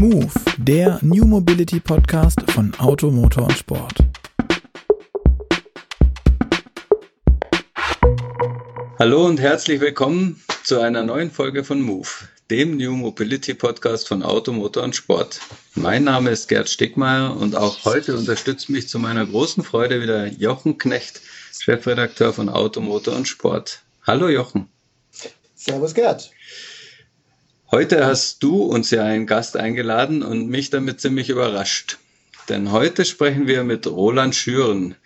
Move, der New Mobility Podcast von Auto, Motor und Sport. Hallo und herzlich willkommen zu einer neuen Folge von Move, dem New Mobility Podcast von Auto, Motor und Sport. Mein Name ist Gerd Stickmeier und auch heute unterstützt mich zu meiner großen Freude wieder Jochen Knecht, Chefredakteur von Auto, Motor und Sport. Hallo Jochen. Servus Gerd. Heute hast du uns ja einen Gast eingeladen und mich damit ziemlich überrascht. Denn heute sprechen wir mit Roland Schüren.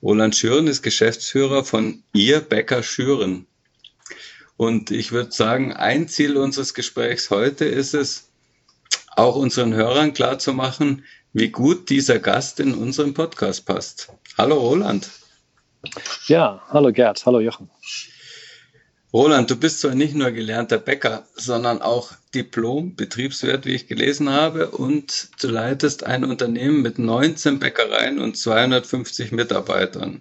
Roland Schüren ist Geschäftsführer von Ihr Bäcker Schüren. Und ich würde sagen, ein Ziel unseres Gesprächs heute ist es, auch unseren Hörern klarzumachen, wie gut dieser Gast in unseren Podcast passt. Hallo Roland. Ja, hallo Gerd, hallo Jochen. Roland, du bist zwar nicht nur gelernter Bäcker, sondern auch Diplom-Betriebswirt, wie ich gelesen habe, und du leitest ein Unternehmen mit 19 Bäckereien und 250 Mitarbeitern.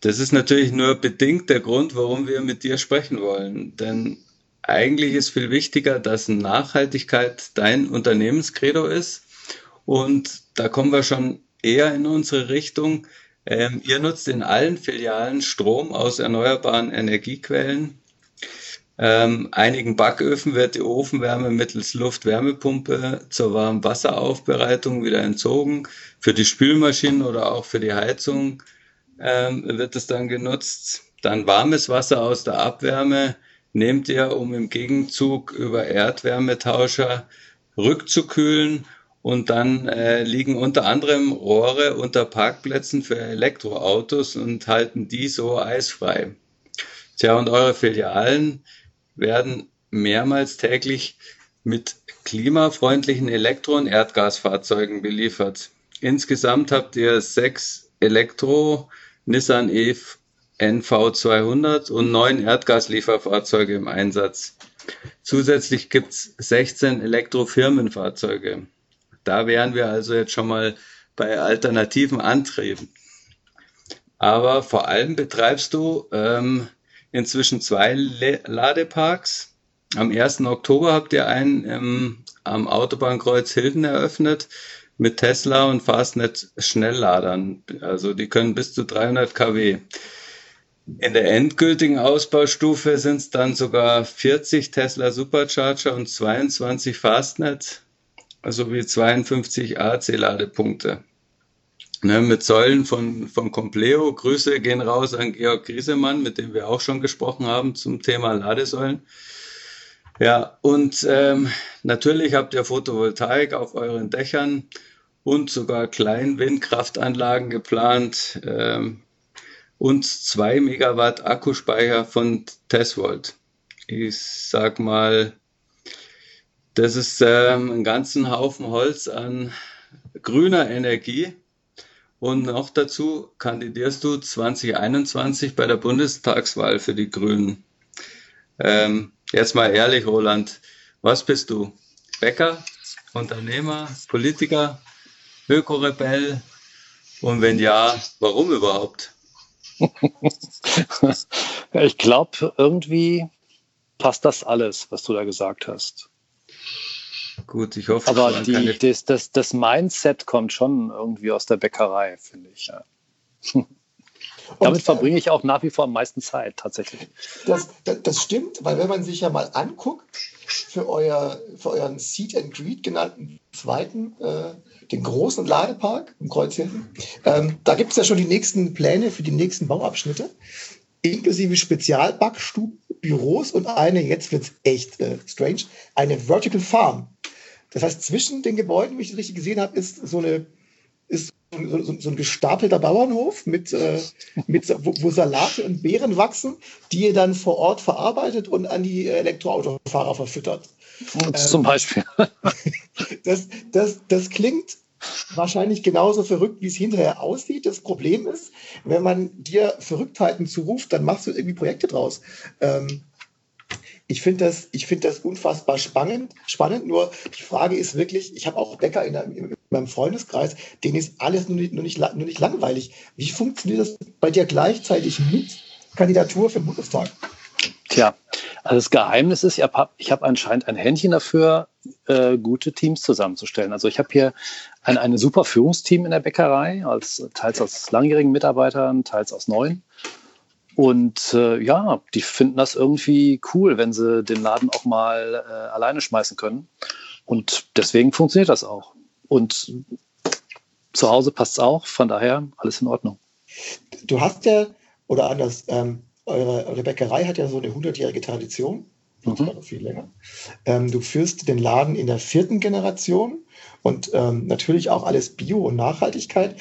Das ist natürlich nur bedingt der Grund, warum wir mit dir sprechen wollen. Denn eigentlich ist viel wichtiger, dass Nachhaltigkeit dein Unternehmenskredo ist. Und da kommen wir schon eher in unsere Richtung. Ähm, ihr nutzt in allen Filialen Strom aus erneuerbaren Energiequellen. Ähm, einigen Backöfen wird die Ofenwärme mittels Luftwärmepumpe zur Warmwasseraufbereitung wieder entzogen. Für die Spülmaschinen oder auch für die Heizung ähm, wird es dann genutzt. Dann warmes Wasser aus der Abwärme nehmt ihr, um im Gegenzug über Erdwärmetauscher rückzukühlen und dann äh, liegen unter anderem Rohre unter Parkplätzen für Elektroautos und halten die so eisfrei. Tja, und eure Filialen werden mehrmals täglich mit klimafreundlichen Elektro- und Erdgasfahrzeugen beliefert. Insgesamt habt ihr sechs Elektro, Nissan EV NV200 und neun Erdgaslieferfahrzeuge im Einsatz. Zusätzlich gibt's 16 Elektrofirmenfahrzeuge. Da wären wir also jetzt schon mal bei alternativen Antrieben. Aber vor allem betreibst du ähm, inzwischen zwei Le Ladeparks. Am 1. Oktober habt ihr einen ähm, am Autobahnkreuz Hilden eröffnet mit Tesla und Fastnet Schnellladern. Also die können bis zu 300 kW. In der endgültigen Ausbaustufe sind es dann sogar 40 Tesla Supercharger und 22 Fastnet sowie 52 AC-Ladepunkte. Ne, mit Säulen von, von Compleo. Grüße gehen raus an Georg Griesemann, mit dem wir auch schon gesprochen haben zum Thema Ladesäulen. Ja, und ähm, natürlich habt ihr Photovoltaik auf euren Dächern und sogar Kleinwindkraftanlagen geplant ähm, und zwei Megawatt Akkuspeicher von Tesvolt. Ich sag mal, das ist ähm, ein ganzen Haufen Holz an grüner Energie. Und noch dazu kandidierst du 2021 bei der Bundestagswahl für die Grünen. Ähm, jetzt mal ehrlich, Roland, was bist du? Bäcker, Unternehmer, Politiker, Ökorebell? Und wenn ja, warum überhaupt? ich glaube, irgendwie passt das alles, was du da gesagt hast. Gut, ich hoffe. Aber die, das, das, das Mindset kommt schon irgendwie aus der Bäckerei, finde ich. Ja. Damit äh, verbringe ich auch nach wie vor am meisten Zeit tatsächlich. Das, das, das, stimmt, weil wenn man sich ja mal anguckt, für, euer, für euren Seed and Greed genannten zweiten, äh, den großen Ladepark im Kreuzhilfen, ähm, da gibt es ja schon die nächsten Pläne für die nächsten Bauabschnitte, inklusive Spezialbackstuben, Büros und eine, jetzt wird es echt äh, strange, eine Vertical Farm. Das heißt, zwischen den Gebäuden, wie ich das richtig gesehen habe, ist so eine ist so, so, so ein gestapelter Bauernhof mit, äh, mit wo, wo, Salate und Beeren wachsen, die ihr dann vor Ort verarbeitet und an die Elektroautofahrer verfüttert. Zum ähm, Beispiel. das, das, das klingt wahrscheinlich genauso verrückt, wie es hinterher aussieht. Das Problem ist, wenn man dir Verrücktheiten zuruft, dann machst du irgendwie Projekte draus. Ähm, ich finde das, ich das unfassbar spannend, spannend. Nur die Frage ist wirklich, ich habe auch Bäcker in, in, meinem Freundeskreis, denen ist alles nur nicht, nur, nicht, nur nicht langweilig. Wie funktioniert das bei dir gleichzeitig mit Kandidatur für den Bundestag? Tja, Also das Geheimnis ist, ich habe hab anscheinend ein Händchen dafür, äh, gute Teams zusammenzustellen. Also ich habe hier ein, ein super Führungsteam in der Bäckerei, als, teils aus langjährigen Mitarbeitern, teils aus neuen. Und äh, ja, die finden das irgendwie cool, wenn sie den Laden auch mal äh, alleine schmeißen können. Und deswegen funktioniert das auch. Und zu Hause passt es auch, von daher alles in Ordnung. Du hast ja, oder anders, ähm, eure, eure Bäckerei hat ja so eine 100-jährige Tradition, mhm. viel länger. Ähm, du führst den Laden in der vierten Generation und ähm, natürlich auch alles Bio und Nachhaltigkeit.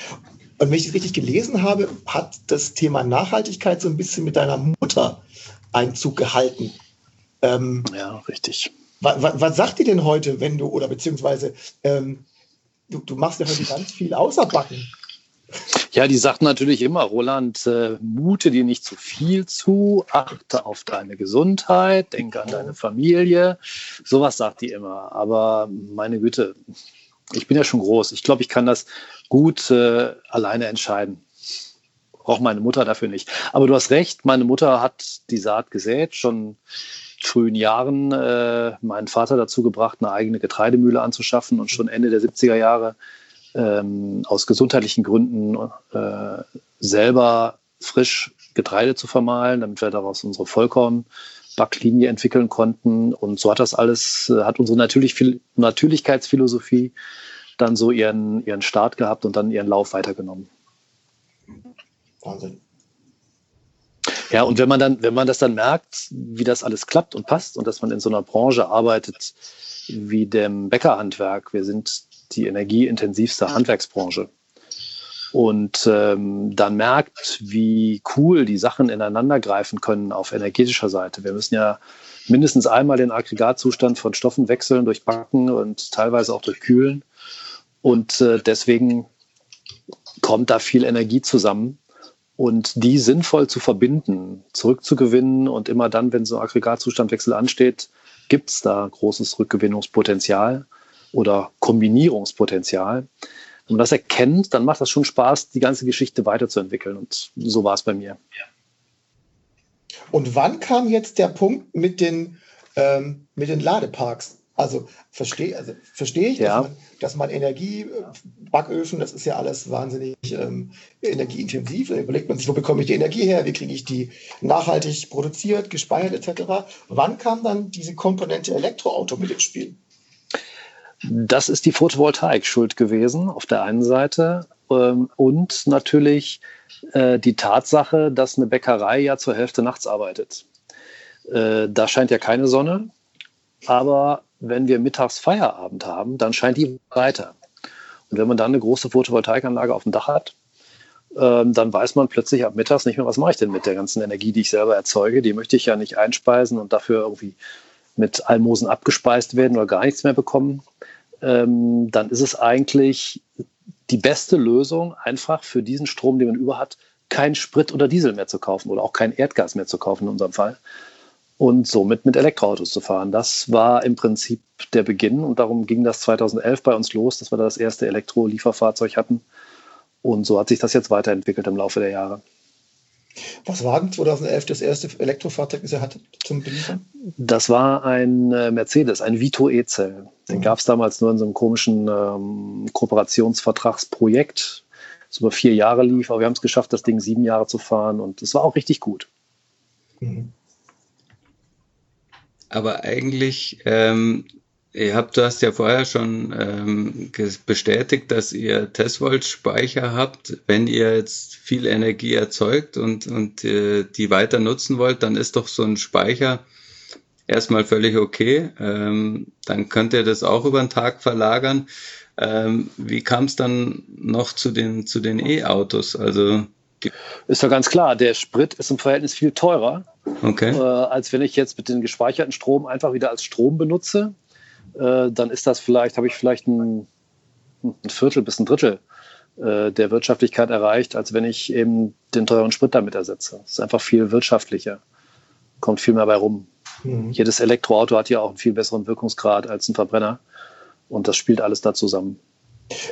Und wenn ich es richtig gelesen habe, hat das Thema Nachhaltigkeit so ein bisschen mit deiner Mutter Einzug gehalten. Ähm, ja, richtig. Was, was, was, sagt die denn heute, wenn du, oder beziehungsweise ähm, du, du machst ja heute ganz viel außer Backen. Ja, die sagt natürlich immer, Roland, äh, mute dir nicht zu viel zu, achte auf deine Gesundheit, denke an deine Familie. Sowas sagt die immer. Aber meine Güte, ich bin ja schon groß. Ich glaube, ich kann das gut äh, alleine entscheiden. Braucht meine Mutter dafür nicht. Aber du hast recht, meine Mutter hat die Saat gesät, schon frühen Jahren äh, meinen Vater dazu gebracht, eine eigene Getreidemühle anzuschaffen und schon Ende der 70er Jahre ähm, aus gesundheitlichen Gründen äh, selber frisch Getreide zu vermahlen, damit wir daraus unsere Vollkornbacklinie entwickeln konnten. Und so hat das alles, äh, hat unsere Natürlich Natürlichkeitsphilosophie dann so ihren, ihren Start gehabt und dann ihren Lauf weitergenommen. Wahnsinn. Ja, und wenn man dann, wenn man das dann merkt, wie das alles klappt und passt und dass man in so einer Branche arbeitet wie dem Bäckerhandwerk, wir sind die energieintensivste Handwerksbranche. Und ähm, dann merkt, wie cool die Sachen ineinander greifen können auf energetischer Seite. Wir müssen ja mindestens einmal den Aggregatzustand von Stoffen wechseln durch Backen und teilweise auch durch Kühlen. Und äh, deswegen kommt da viel Energie zusammen und die sinnvoll zu verbinden, zurückzugewinnen und immer dann, wenn so ein Aggregatzustandwechsel ansteht, gibt es da großes Rückgewinnungspotenzial oder Kombinierungspotenzial. Wenn man das erkennt, dann macht das schon Spaß, die ganze Geschichte weiterzuentwickeln. Und so war es bei mir. Und wann kam jetzt der Punkt mit den, ähm, mit den Ladeparks? Also verstehe also versteh ich, ja. dass, man, dass man Energie, äh, Backöfen, das ist ja alles wahnsinnig ähm, energieintensiv. Da überlegt man sich, wo bekomme ich die Energie her, wie kriege ich die nachhaltig produziert, gespeichert etc. Wann kam dann diese Komponente Elektroauto mit ins Spiel? Das ist die Photovoltaik schuld gewesen auf der einen Seite ähm, und natürlich äh, die Tatsache, dass eine Bäckerei ja zur Hälfte nachts arbeitet. Äh, da scheint ja keine Sonne, aber wenn wir mittags Feierabend haben, dann scheint die weiter. Und wenn man dann eine große Photovoltaikanlage auf dem Dach hat, ähm, dann weiß man plötzlich ab mittags nicht mehr, was mache ich denn mit der ganzen Energie, die ich selber erzeuge. Die möchte ich ja nicht einspeisen und dafür irgendwie mit Almosen abgespeist werden oder gar nichts mehr bekommen. Ähm, dann ist es eigentlich die beste Lösung, einfach für diesen Strom, den man über hat, kein Sprit oder Diesel mehr zu kaufen oder auch kein Erdgas mehr zu kaufen in unserem Fall, und somit mit Elektroautos zu fahren. Das war im Prinzip der Beginn und darum ging das 2011 bei uns los, dass wir da das erste Elektro-Lieferfahrzeug hatten. Und so hat sich das jetzt weiterentwickelt im Laufe der Jahre. Was war denn 2011 das erste Elektrofahrzeug, das ihr hattet zum Beliefern? Das war ein äh, Mercedes, ein Vito E-Cell. Den mhm. gab es damals nur in so einem komischen ähm, Kooperationsvertragsprojekt, das über vier Jahre lief, aber wir haben es geschafft, das Ding sieben Jahre zu fahren und es war auch richtig gut. Mhm aber eigentlich, ähm, ihr habt, du hast ja vorher schon ähm, bestätigt, dass ihr Testvolt-Speicher habt. Wenn ihr jetzt viel Energie erzeugt und, und äh, die weiter nutzen wollt, dann ist doch so ein Speicher erstmal völlig okay. Ähm, dann könnt ihr das auch über den Tag verlagern. Ähm, wie kam es dann noch zu den zu den E-Autos? Also ist ja ganz klar, der Sprit ist im Verhältnis viel teurer, okay. äh, als wenn ich jetzt mit dem gespeicherten Strom einfach wieder als Strom benutze. Äh, dann ist das vielleicht, habe ich vielleicht ein, ein, Viertel bis ein Drittel äh, der Wirtschaftlichkeit erreicht, als wenn ich eben den teuren Sprit damit ersetze. Es ist einfach viel wirtschaftlicher, kommt viel mehr bei rum. Mhm. Jedes Elektroauto hat ja auch einen viel besseren Wirkungsgrad als ein Verbrenner und das spielt alles da zusammen.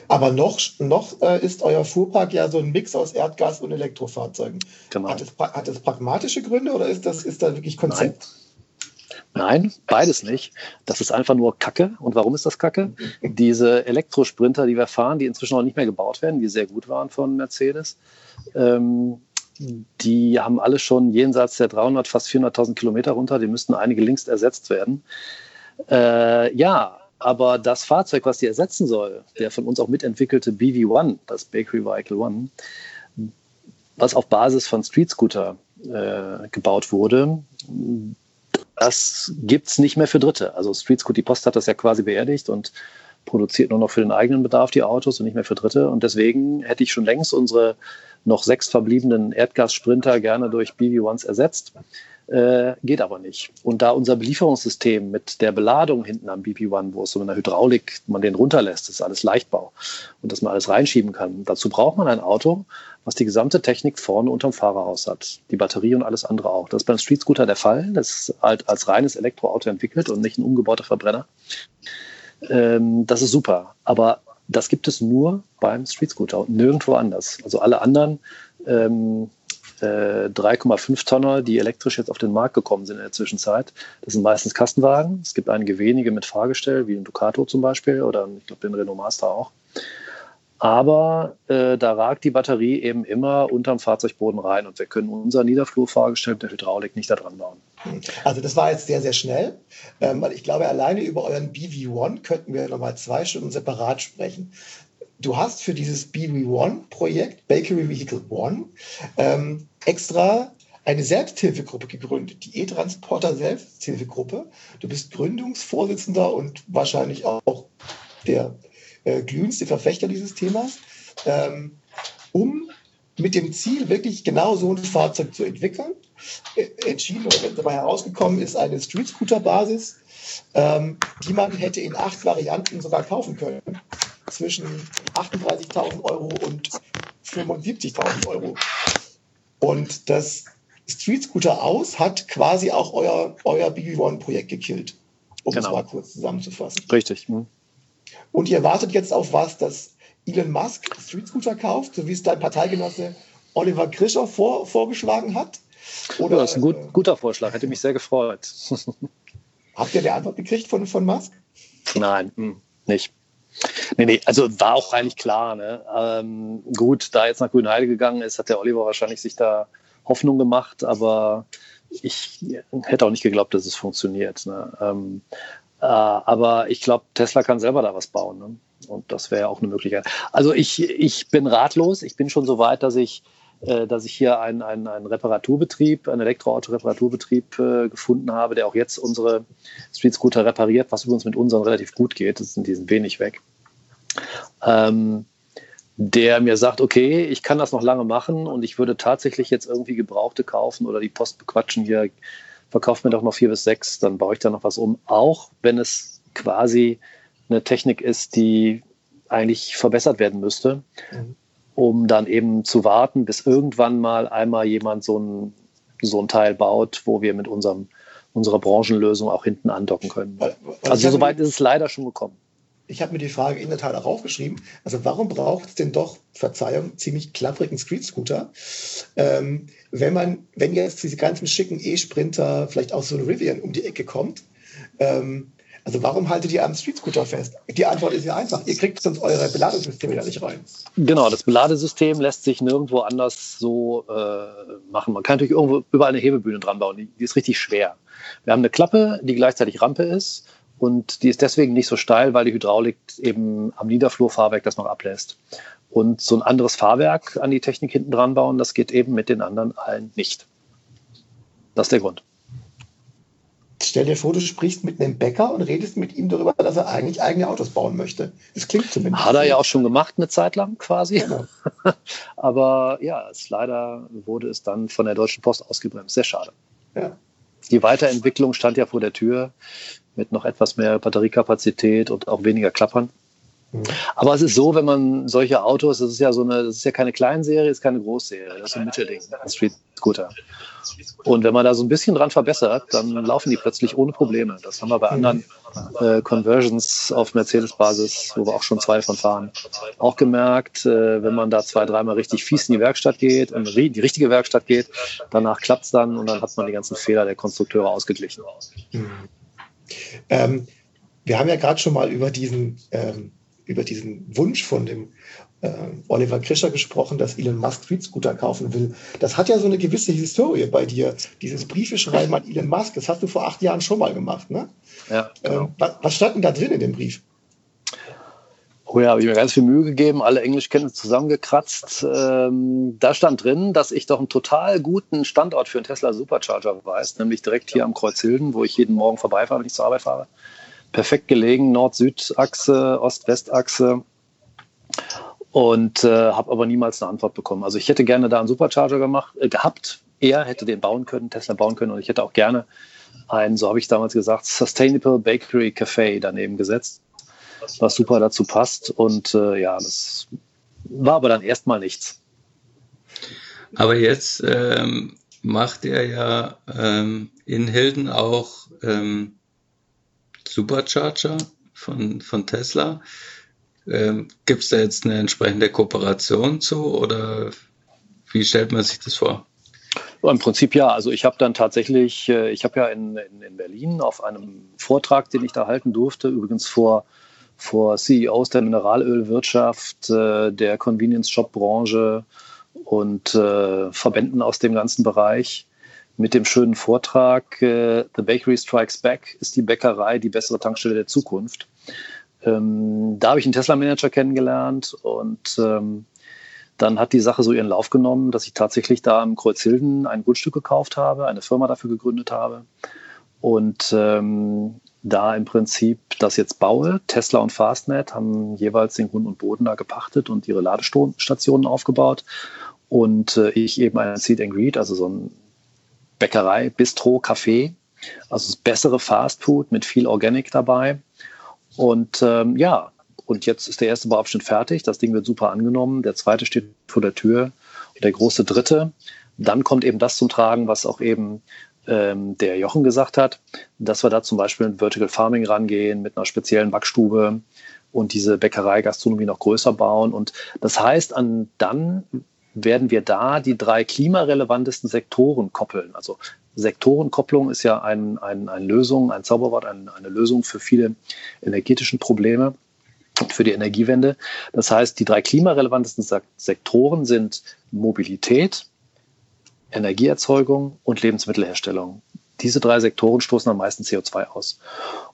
Aber noch, noch äh, ist euer Fuhrpark ja so ein Mix aus Erdgas und Elektrofahrzeugen. Genau. Hat, es, hat es pragmatische Gründe oder ist das, ist das wirklich Konzept? Nein, beides nicht. Das ist einfach nur Kacke. Und warum ist das Kacke? Diese Elektrosprinter, die wir fahren, die inzwischen auch nicht mehr gebaut werden, die sehr gut waren von Mercedes, ähm, die haben alle schon jenseits der 300, fast 400.000 Kilometer runter. Die müssten einige längst ersetzt werden. Äh, ja, aber das Fahrzeug, was die ersetzen soll, der von uns auch mitentwickelte BV1, das Bakery Vehicle One, was auf Basis von Street Scooter äh, gebaut wurde, das gibt es nicht mehr für Dritte. Also Street Scooter, die Post hat das ja quasi beerdigt und produziert nur noch für den eigenen Bedarf die Autos und nicht mehr für Dritte. Und deswegen hätte ich schon längst unsere noch sechs verbliebenen Erdgassprinter gerne durch BV1s ersetzt. Äh, geht aber nicht. Und da unser Belieferungssystem mit der Beladung hinten am BP1, wo es so in der Hydraulik man den runterlässt, ist alles Leichtbau und dass man alles reinschieben kann. Dazu braucht man ein Auto, was die gesamte Technik vorne unterm Fahrerhaus hat. Die Batterie und alles andere auch. Das ist beim Street Scooter der Fall. Das ist halt als reines Elektroauto entwickelt und nicht ein umgebauter Verbrenner. Ähm, das ist super. Aber das gibt es nur beim Street Scooter und nirgendwo anders. Also alle anderen ähm, äh, 3,5 Tonner, die elektrisch jetzt auf den Markt gekommen sind in der Zwischenzeit, das sind meistens Kastenwagen. Es gibt einige wenige mit Fahrgestell, wie ein Ducato zum Beispiel oder ich glaube den Renault Master auch. Aber äh, da ragt die Batterie eben immer unterm Fahrzeugboden rein und wir können unser Niederflurfahrgestell mit der Hydraulik nicht da dran bauen. Also das war jetzt sehr, sehr schnell, ähm, ich glaube, alleine über euren BV1 könnten wir nochmal zwei Stunden separat sprechen. Du hast für dieses BV1-Projekt, Bakery Vehicle One, ähm, extra eine Selbsthilfegruppe gegründet, die E-Transporter Selbsthilfegruppe. Du bist Gründungsvorsitzender und wahrscheinlich auch der äh, glühendste Verfechter dieses Themas, ähm, um mit dem Ziel, wirklich genau so ein Fahrzeug zu entwickeln. Äh, entschieden oder dabei herausgekommen ist eine Street-Scooter-Basis, ähm, die man hätte in acht Varianten sogar kaufen können. Zwischen 38.000 Euro und 75.000 Euro. Und das Street Scooter aus hat quasi auch euer, euer BB1-Projekt gekillt, um genau. es mal kurz zusammenzufassen. Richtig. Mhm. Und ihr wartet jetzt auf was, dass Elon Musk Street Scooter kauft, so wie es dein Parteigenosse Oliver Grischer vor, vorgeschlagen hat? Oder, ja, das ist ein gut, äh, guter Vorschlag, hätte mich sehr gefreut. Habt ihr eine Antwort gekriegt von, von Musk? Nein, hm, nicht. Nee, nee, also war auch eigentlich klar. Ne? Ähm, gut, da jetzt nach Grünheide gegangen ist, hat der Oliver wahrscheinlich sich da Hoffnung gemacht, aber ich hätte auch nicht geglaubt, dass es funktioniert. Ne? Ähm, äh, aber ich glaube, Tesla kann selber da was bauen. Ne? Und das wäre ja auch eine Möglichkeit. Also ich, ich bin ratlos. Ich bin schon so weit, dass ich, äh, dass ich hier einen, einen, einen Reparaturbetrieb, einen Elektroauto-Reparaturbetrieb äh, gefunden habe, der auch jetzt unsere Street Scooter repariert, was übrigens mit unseren relativ gut geht. Das sind diesen wenig weg. Ähm, der mir sagt, okay, ich kann das noch lange machen und ich würde tatsächlich jetzt irgendwie Gebrauchte kaufen oder die Post bequatschen hier verkauft mir doch noch vier bis sechs, dann baue ich da noch was um, auch wenn es quasi eine Technik ist, die eigentlich verbessert werden müsste, mhm. um dann eben zu warten, bis irgendwann mal einmal jemand so ein, so ein Teil baut, wo wir mit unserem, unserer Branchenlösung auch hinten andocken können. Weil also soweit ist es leider schon gekommen ich habe mir die Frage in der Tat auch aufgeschrieben. Also warum braucht es denn doch, Verzeihung, ziemlich klapprigen Street-Scooter, ähm, wenn man, wenn jetzt diese ganzen schicken E-Sprinter, vielleicht auch so ein Rivian um die Ecke kommt, ähm, also warum haltet ihr am Street-Scooter fest? Die Antwort ist ja einfach, ihr kriegt sonst eure Beladungssysteme da nicht rein. Genau, das Beladesystem lässt sich nirgendwo anders so äh, machen. Man kann natürlich irgendwo überall eine Hebebühne dran bauen, die, die ist richtig schwer. Wir haben eine Klappe, die gleichzeitig Rampe ist und die ist deswegen nicht so steil, weil die Hydraulik eben am Niederflurfahrwerk das noch ablässt. Und so ein anderes Fahrwerk an die Technik hinten dran bauen, das geht eben mit den anderen allen nicht. Das ist der Grund. Stell dir vor, du sprichst mit einem Bäcker und redest mit ihm darüber, dass er eigentlich eigene Autos bauen möchte. Das klingt zumindest. Hat er ja auch schon gemacht, eine Zeit lang quasi. Genau. Aber ja, es, leider wurde es dann von der Deutschen Post ausgebremst. Sehr schade. Ja. Die Weiterentwicklung stand ja vor der Tür mit noch etwas mehr Batteriekapazität und auch weniger Klappern. Mhm. Aber es ist so, wenn man solche Autos, das ist ja so eine, das ist ja keine Kleinserie, ist keine Großserie, das ist ein Mittelding, ein Street Scooter. Und wenn man da so ein bisschen dran verbessert, dann laufen die plötzlich ohne Probleme. Das haben wir bei anderen äh, Conversions auf Mercedes-Basis, wo wir auch schon zwei von fahren, auch gemerkt. Äh, wenn man da zwei, dreimal richtig fies in die Werkstatt geht und die richtige Werkstatt geht, danach klappt es dann und dann hat man die ganzen Fehler der Konstrukteure ausgeglichen. Mhm. Ähm, wir haben ja gerade schon mal über diesen, ähm, über diesen Wunsch von dem äh, Oliver Krischer gesprochen, dass Elon Musk Street-Scooter kaufen will. Das hat ja so eine gewisse Historie bei dir. Dieses Briefe schreiben an Elon Musk, das hast du vor acht Jahren schon mal gemacht, ne? Ja. Genau. Ähm, was, was stand denn da drin in dem Brief? Oh ja, habe ich mir ganz viel Mühe gegeben, alle Englischkenntnisse zusammengekratzt. Ähm, da stand drin, dass ich doch einen total guten Standort für einen Tesla Supercharger weiß, nämlich direkt hier am Kreuz Hilden, wo ich jeden Morgen vorbeifahre, wenn ich zur Arbeit fahre. Perfekt gelegen, Nord-Süd-Achse, Ost-West-Achse und äh, habe aber niemals eine Antwort bekommen. Also ich hätte gerne da einen Supercharger gemacht, äh, gehabt. Er hätte den bauen können, Tesla bauen können und ich hätte auch gerne ein, so habe ich damals gesagt, Sustainable Bakery Café daneben gesetzt, was super dazu passt. Und äh, ja, das war aber dann erstmal nichts. Aber jetzt ähm, macht er ja ähm, in Hilden auch ähm, Supercharger von, von Tesla. Ähm, Gibt es da jetzt eine entsprechende Kooperation zu oder wie stellt man sich das vor? Im Prinzip ja. Also ich habe dann tatsächlich, äh, ich habe ja in, in, in, Berlin auf einem Vortrag, den ich da halten durfte, übrigens vor, vor CEOs der Mineralölwirtschaft, äh, der Convenience-Shop-Branche und äh, Verbänden aus dem ganzen Bereich, mit dem schönen Vortrag The Bakery Strikes Back ist die Bäckerei die bessere Tankstelle der Zukunft. Ähm, da habe ich einen Tesla-Manager kennengelernt und ähm, dann hat die Sache so ihren Lauf genommen, dass ich tatsächlich da im Kreuzhilden ein Grundstück gekauft habe, eine Firma dafür gegründet habe und ähm, da im Prinzip das jetzt baue. Tesla und Fastnet haben jeweils den Grund und Boden da gepachtet und ihre Ladestationen aufgebaut und äh, ich eben ein Seed and Greet, also so ein Bäckerei, Bistro, Café, also das bessere Fastfood mit viel Organic dabei. Und ähm, ja, und jetzt ist der erste Bauabschnitt fertig. Das Ding wird super angenommen. Der zweite steht vor der Tür. Und der große dritte. Dann kommt eben das zum Tragen, was auch eben ähm, der Jochen gesagt hat, dass wir da zum Beispiel mit Vertical Farming rangehen, mit einer speziellen Backstube und diese Bäckerei-Gastronomie noch größer bauen. Und das heißt, an dann werden wir da die drei klimarelevantesten Sektoren koppeln. Also Sektorenkopplung ist ja ein, ein, eine Lösung, ein Zauberwort, ein, eine Lösung für viele energetischen Probleme für die Energiewende. Das heißt, die drei klimarelevantesten Sektoren sind Mobilität, Energieerzeugung und Lebensmittelherstellung. Diese drei Sektoren stoßen am meisten CO2 aus.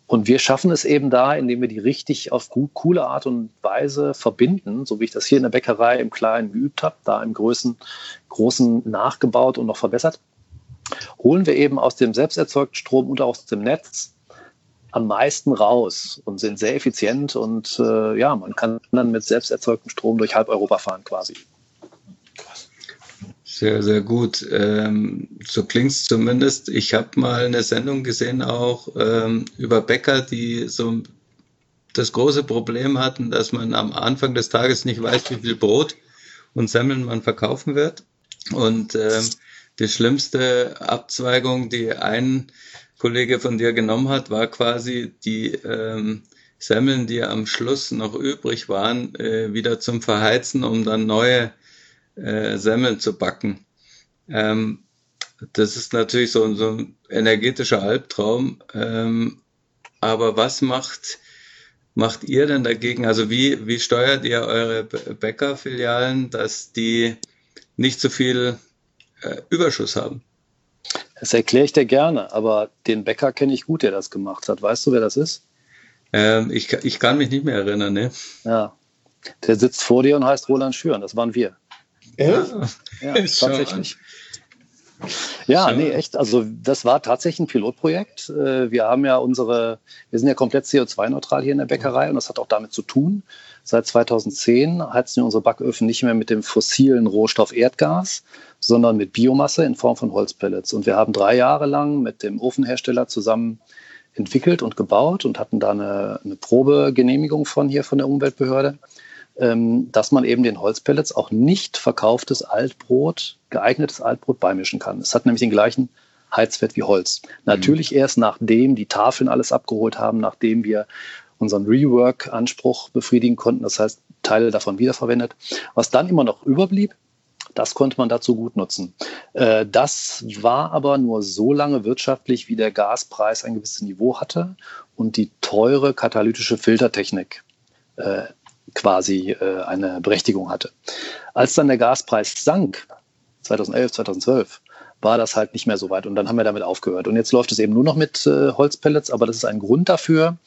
Und wir schaffen es eben da, indem wir die richtig auf gut, coole Art und Weise verbinden, so wie ich das hier in der Bäckerei im Kleinen geübt habe, da im Großen, Großen nachgebaut und noch verbessert, holen wir eben aus dem selbst erzeugten Strom und aus dem Netz am meisten raus und sind sehr effizient und äh, ja, man kann dann mit selbst erzeugtem Strom durch halb Europa fahren quasi. Sehr, sehr gut. Ähm, so klingt es zumindest. Ich habe mal eine Sendung gesehen, auch ähm, über Bäcker, die so das große Problem hatten, dass man am Anfang des Tages nicht weiß, wie viel Brot und Semmeln man verkaufen wird. Und ähm, die schlimmste Abzweigung, die ein Kollege von dir genommen hat, war quasi die ähm, Semmeln, die am Schluss noch übrig waren, äh, wieder zum Verheizen, um dann neue äh, Semmeln zu backen. Ähm, das ist natürlich so, so ein energetischer Albtraum. Ähm, aber was macht, macht ihr denn dagegen? Also wie, wie steuert ihr eure Bäckerfilialen, dass die nicht so viel äh, Überschuss haben? Das erkläre ich dir gerne, aber den Bäcker kenne ich gut, der das gemacht hat. Weißt du, wer das ist? Ähm, ich, ich kann mich nicht mehr erinnern, ne? Ja. Der sitzt vor dir und heißt Roland Schüren, das waren wir. Ja, ja tatsächlich. Ja, nee, echt. Also das war tatsächlich ein Pilotprojekt. Äh, wir haben ja unsere, wir sind ja komplett CO2-neutral hier in der Bäckerei und das hat auch damit zu tun. Seit 2010 heizen wir unsere Backöfen nicht mehr mit dem fossilen Rohstoff Erdgas, sondern mit Biomasse in Form von Holzpellets. Und wir haben drei Jahre lang mit dem Ofenhersteller zusammen entwickelt und gebaut und hatten da eine, eine Probegenehmigung von hier von der Umweltbehörde dass man eben den Holzpellets auch nicht verkauftes Altbrot, geeignetes Altbrot beimischen kann. Es hat nämlich den gleichen Heizwert wie Holz. Natürlich mhm. erst nachdem die Tafeln alles abgeholt haben, nachdem wir unseren Rework-Anspruch befriedigen konnten, das heißt Teile davon wiederverwendet. Was dann immer noch überblieb, das konnte man dazu gut nutzen. Äh, das war aber nur so lange wirtschaftlich, wie der Gaspreis ein gewisses Niveau hatte und die teure katalytische Filtertechnik äh, quasi äh, eine Berechtigung hatte. Als dann der Gaspreis sank, 2011, 2012, war das halt nicht mehr so weit und dann haben wir damit aufgehört. Und jetzt läuft es eben nur noch mit äh, Holzpellets, aber das ist ein Grund dafür,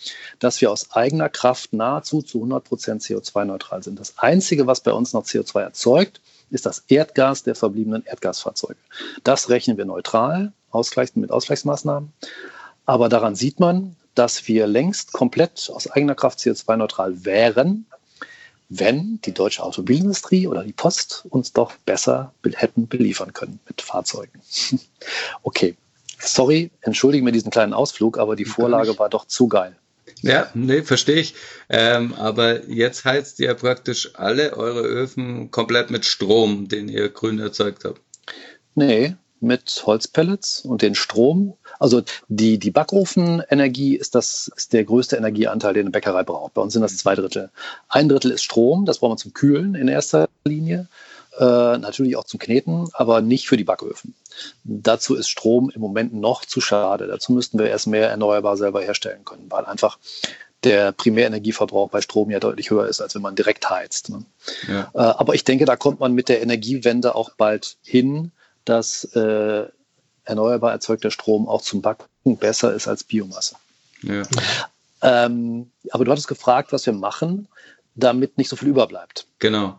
dass wir aus eigener Kraft nahezu zu 100 Prozent CO2-neutral sind. Das Einzige, was bei uns noch CO2 erzeugt, ist das Erdgas der verbliebenen Erdgasfahrzeuge. Das rechnen wir neutral, ausgleichen mit Ausgleichsmaßnahmen. Aber daran sieht man, dass wir längst komplett aus eigener Kraft CO2-neutral wären, wenn die deutsche Automobilindustrie oder die Post uns doch besser hätten beliefern können mit Fahrzeugen. okay, sorry, entschuldige mir diesen kleinen Ausflug, aber die Vorlage war doch zu geil. Ja, nee, verstehe ich. Ähm, aber jetzt heizt ihr praktisch alle eure Öfen komplett mit Strom, den ihr grün erzeugt habt. Nee, mit Holzpellets und den Strom. Also die, die Backofenenergie ist, das, ist der größte Energieanteil, den eine Bäckerei braucht. Bei uns sind das zwei Drittel. Ein Drittel ist Strom, das brauchen wir zum Kühlen in erster Linie. Äh, natürlich auch zum Kneten, aber nicht für die Backöfen. Dazu ist Strom im Moment noch zu schade. Dazu müssten wir erst mehr erneuerbar selber herstellen können, weil einfach der Primärenergieverbrauch bei Strom ja deutlich höher ist, als wenn man direkt heizt. Ne? Ja. Äh, aber ich denke, da kommt man mit der Energiewende auch bald hin, dass äh, erneuerbar erzeugter Strom auch zum Backen besser ist als Biomasse. Ja. Ähm, aber du hattest gefragt, was wir machen, damit nicht so viel überbleibt. Genau.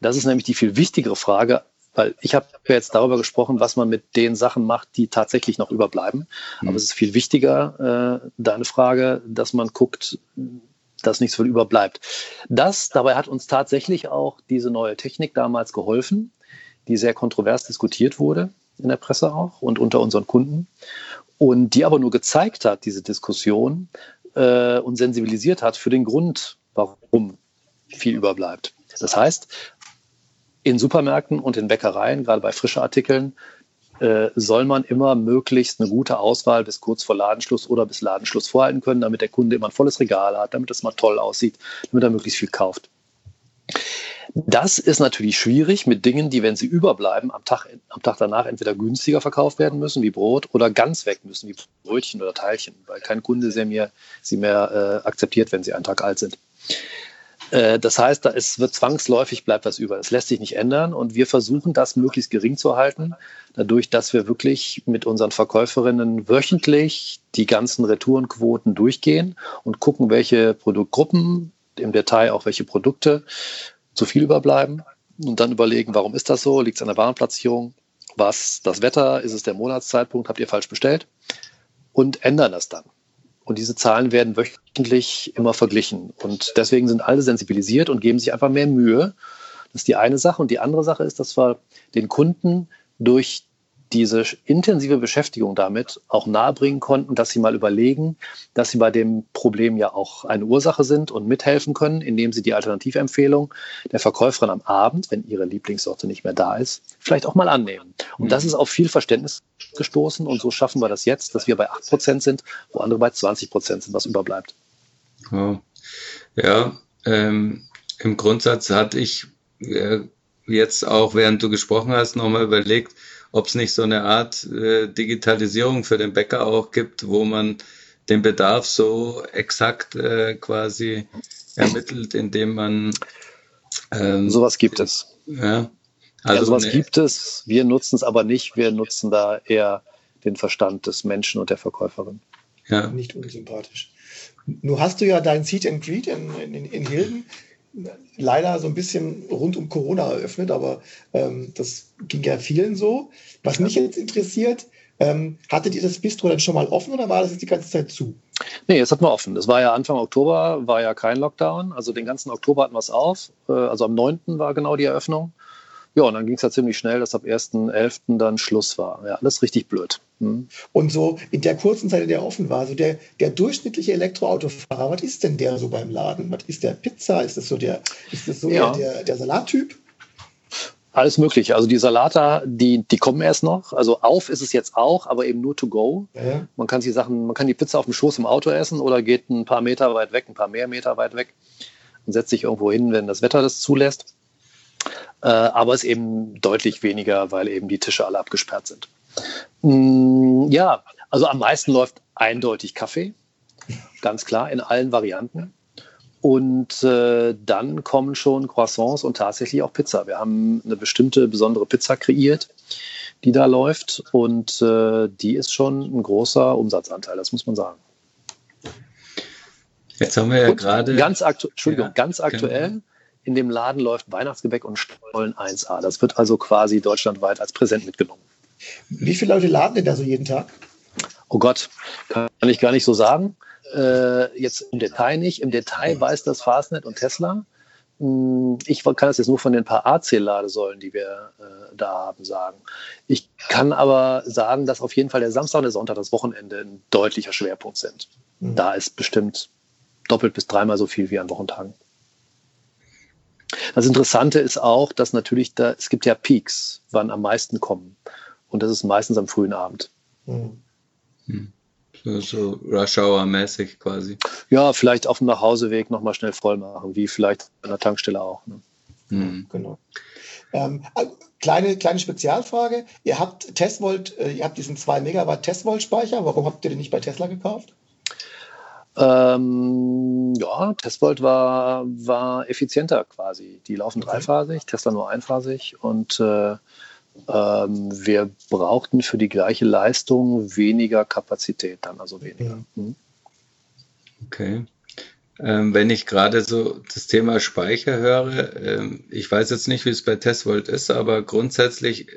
Das ist nämlich die viel wichtigere Frage, weil ich habe ja jetzt darüber gesprochen, was man mit den Sachen macht, die tatsächlich noch überbleiben. Mhm. Aber es ist viel wichtiger, äh, deine Frage, dass man guckt, dass nichts so viel überbleibt. Das, dabei hat uns tatsächlich auch diese neue Technik damals geholfen die sehr kontrovers diskutiert wurde in der Presse auch und unter unseren Kunden und die aber nur gezeigt hat, diese Diskussion äh, und sensibilisiert hat für den Grund, warum viel überbleibt. Das heißt, in Supermärkten und in Bäckereien, gerade bei frischen Artikeln, äh, soll man immer möglichst eine gute Auswahl bis kurz vor Ladenschluss oder bis Ladenschluss vorhalten können, damit der Kunde immer ein volles Regal hat, damit es mal toll aussieht, damit er möglichst viel kauft. Das ist natürlich schwierig mit Dingen, die, wenn sie überbleiben, am Tag, am Tag danach entweder günstiger verkauft werden müssen, wie Brot, oder ganz weg müssen, wie Brötchen oder Teilchen, weil kein Kunde sie mehr, sie mehr äh, akzeptiert, wenn sie einen Tag alt sind. Äh, das heißt, da ist, wird zwangsläufig bleibt was über. Es lässt sich nicht ändern und wir versuchen das möglichst gering zu halten, dadurch, dass wir wirklich mit unseren Verkäuferinnen wöchentlich die ganzen Retourenquoten durchgehen und gucken, welche Produktgruppen im Detail auch welche Produkte zu viel überbleiben und dann überlegen, warum ist das so? Liegt es an der Warenplatzierung? Was das Wetter? Ist es der Monatszeitpunkt? Habt ihr falsch bestellt? Und ändern das dann. Und diese Zahlen werden wöchentlich immer verglichen. Und deswegen sind alle sensibilisiert und geben sich einfach mehr Mühe. Das ist die eine Sache. Und die andere Sache ist, dass wir den Kunden durch diese intensive Beschäftigung damit auch nahebringen konnten, dass sie mal überlegen, dass sie bei dem Problem ja auch eine Ursache sind und mithelfen können, indem sie die Alternativempfehlung der Verkäuferin am Abend, wenn ihre Lieblingssorte nicht mehr da ist, vielleicht auch mal annehmen. Und das ist auf viel Verständnis gestoßen und so schaffen wir das jetzt, dass wir bei 8% sind, wo andere bei 20% sind, was überbleibt. Oh. Ja, ähm, im Grundsatz hatte ich äh, jetzt auch, während du gesprochen hast, nochmal überlegt, ob es nicht so eine Art äh, Digitalisierung für den Bäcker auch gibt, wo man den Bedarf so exakt äh, quasi ermittelt, indem man ähm, sowas gibt es. Ja, also ja, sowas ne, gibt es. Wir nutzen es aber nicht. Wir nutzen da eher den Verstand des Menschen und der Verkäuferin. Ja. Nicht unsympathisch. Nun hast du ja dein Seat and Greet in, in, in Hilden leider so ein bisschen rund um Corona eröffnet, aber ähm, das ging ja vielen so. Was mich jetzt interessiert, ähm, hattet ihr das Bistro dann schon mal offen oder war das jetzt die ganze Zeit zu? Nee, es hat nur offen. Das war ja Anfang Oktober, war ja kein Lockdown. Also den ganzen Oktober hatten wir es auf. Äh, also am 9. war genau die Eröffnung. Ja, und dann ging es ja ziemlich schnell, dass ab 1.11. dann Schluss war. Ja, alles richtig blöd. Hm. Und so in der kurzen Zeit, in der offen war, so der, der durchschnittliche Elektroautofahrer, was ist denn der so beim Laden? Was ist der Pizza? Ist das so der, ist das so ja. der, der Salattyp? Alles mögliche. Also die Salata, die, die kommen erst noch. Also auf ist es jetzt auch, aber eben nur to go. Ja. Man kann die Sachen, man kann die Pizza auf dem Schoß im Auto essen oder geht ein paar Meter weit weg, ein paar mehr Meter weit weg und setzt sich irgendwo hin, wenn das Wetter das zulässt. Äh, aber es ist eben deutlich weniger, weil eben die Tische alle abgesperrt sind. Mm, ja, also am meisten läuft eindeutig Kaffee. Ganz klar, in allen Varianten. Und äh, dann kommen schon Croissants und tatsächlich auch Pizza. Wir haben eine bestimmte besondere Pizza kreiert, die da läuft. Und äh, die ist schon ein großer Umsatzanteil, das muss man sagen. Jetzt haben wir ja gerade. Ganz, aktu Entschuldigung, ja, ganz aktuell. In dem Laden läuft Weihnachtsgebäck und Stollen 1A. Das wird also quasi deutschlandweit als Präsent mitgenommen. Wie viele Leute laden denn da so jeden Tag? Oh Gott, kann ich gar nicht so sagen. Äh, jetzt im Detail nicht. Im Detail weiß das Fastnet und Tesla. Hm, ich kann das jetzt nur von den paar AC-Ladesäulen, die wir äh, da haben, sagen. Ich kann aber sagen, dass auf jeden Fall der Samstag und der Sonntag, das Wochenende, ein deutlicher Schwerpunkt sind. Mhm. Da ist bestimmt doppelt bis dreimal so viel wie an Wochentagen. Das Interessante ist auch, dass natürlich da, es gibt ja Peaks, wann am meisten kommen. Und das ist meistens am frühen Abend. Mhm. Hm. So, so Rush Hour-mäßig quasi. Ja, vielleicht auf dem Nachhauseweg nochmal schnell voll machen, wie vielleicht an der Tankstelle auch. Ne? Mhm. Genau. Ähm, äh, kleine, kleine Spezialfrage. Ihr habt Testvolt, äh, ihr habt diesen 2 Megawatt Testvolt-Speicher. Warum habt ihr den nicht bei Tesla gekauft? Ähm, ja, Testvolt war, war effizienter quasi. Die laufen okay. dreiphasig, Tesla nur einphasig und äh, ähm, wir brauchten für die gleiche Leistung weniger Kapazität dann, also weniger. Mhm. Okay. Ähm, wenn ich gerade so das Thema Speicher höre, ähm, ich weiß jetzt nicht, wie es bei Testvolt ist, aber grundsätzlich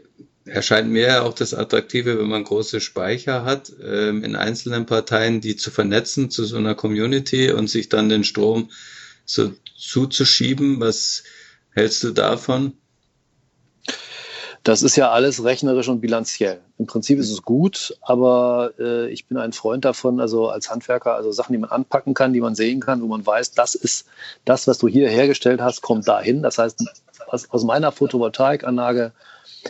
erscheint mir auch das Attraktive, wenn man große Speicher hat, ähm, in einzelnen Parteien, die zu vernetzen zu so einer Community und sich dann den Strom so zuzuschieben. Was hältst du davon? Das ist ja alles rechnerisch und bilanziell. Im Prinzip ist es gut, aber äh, ich bin ein Freund davon, also als Handwerker, also Sachen, die man anpacken kann, die man sehen kann, wo man weiß, das ist das, was du hier hergestellt hast, kommt dahin. Das heißt, aus, aus meiner Photovoltaikanlage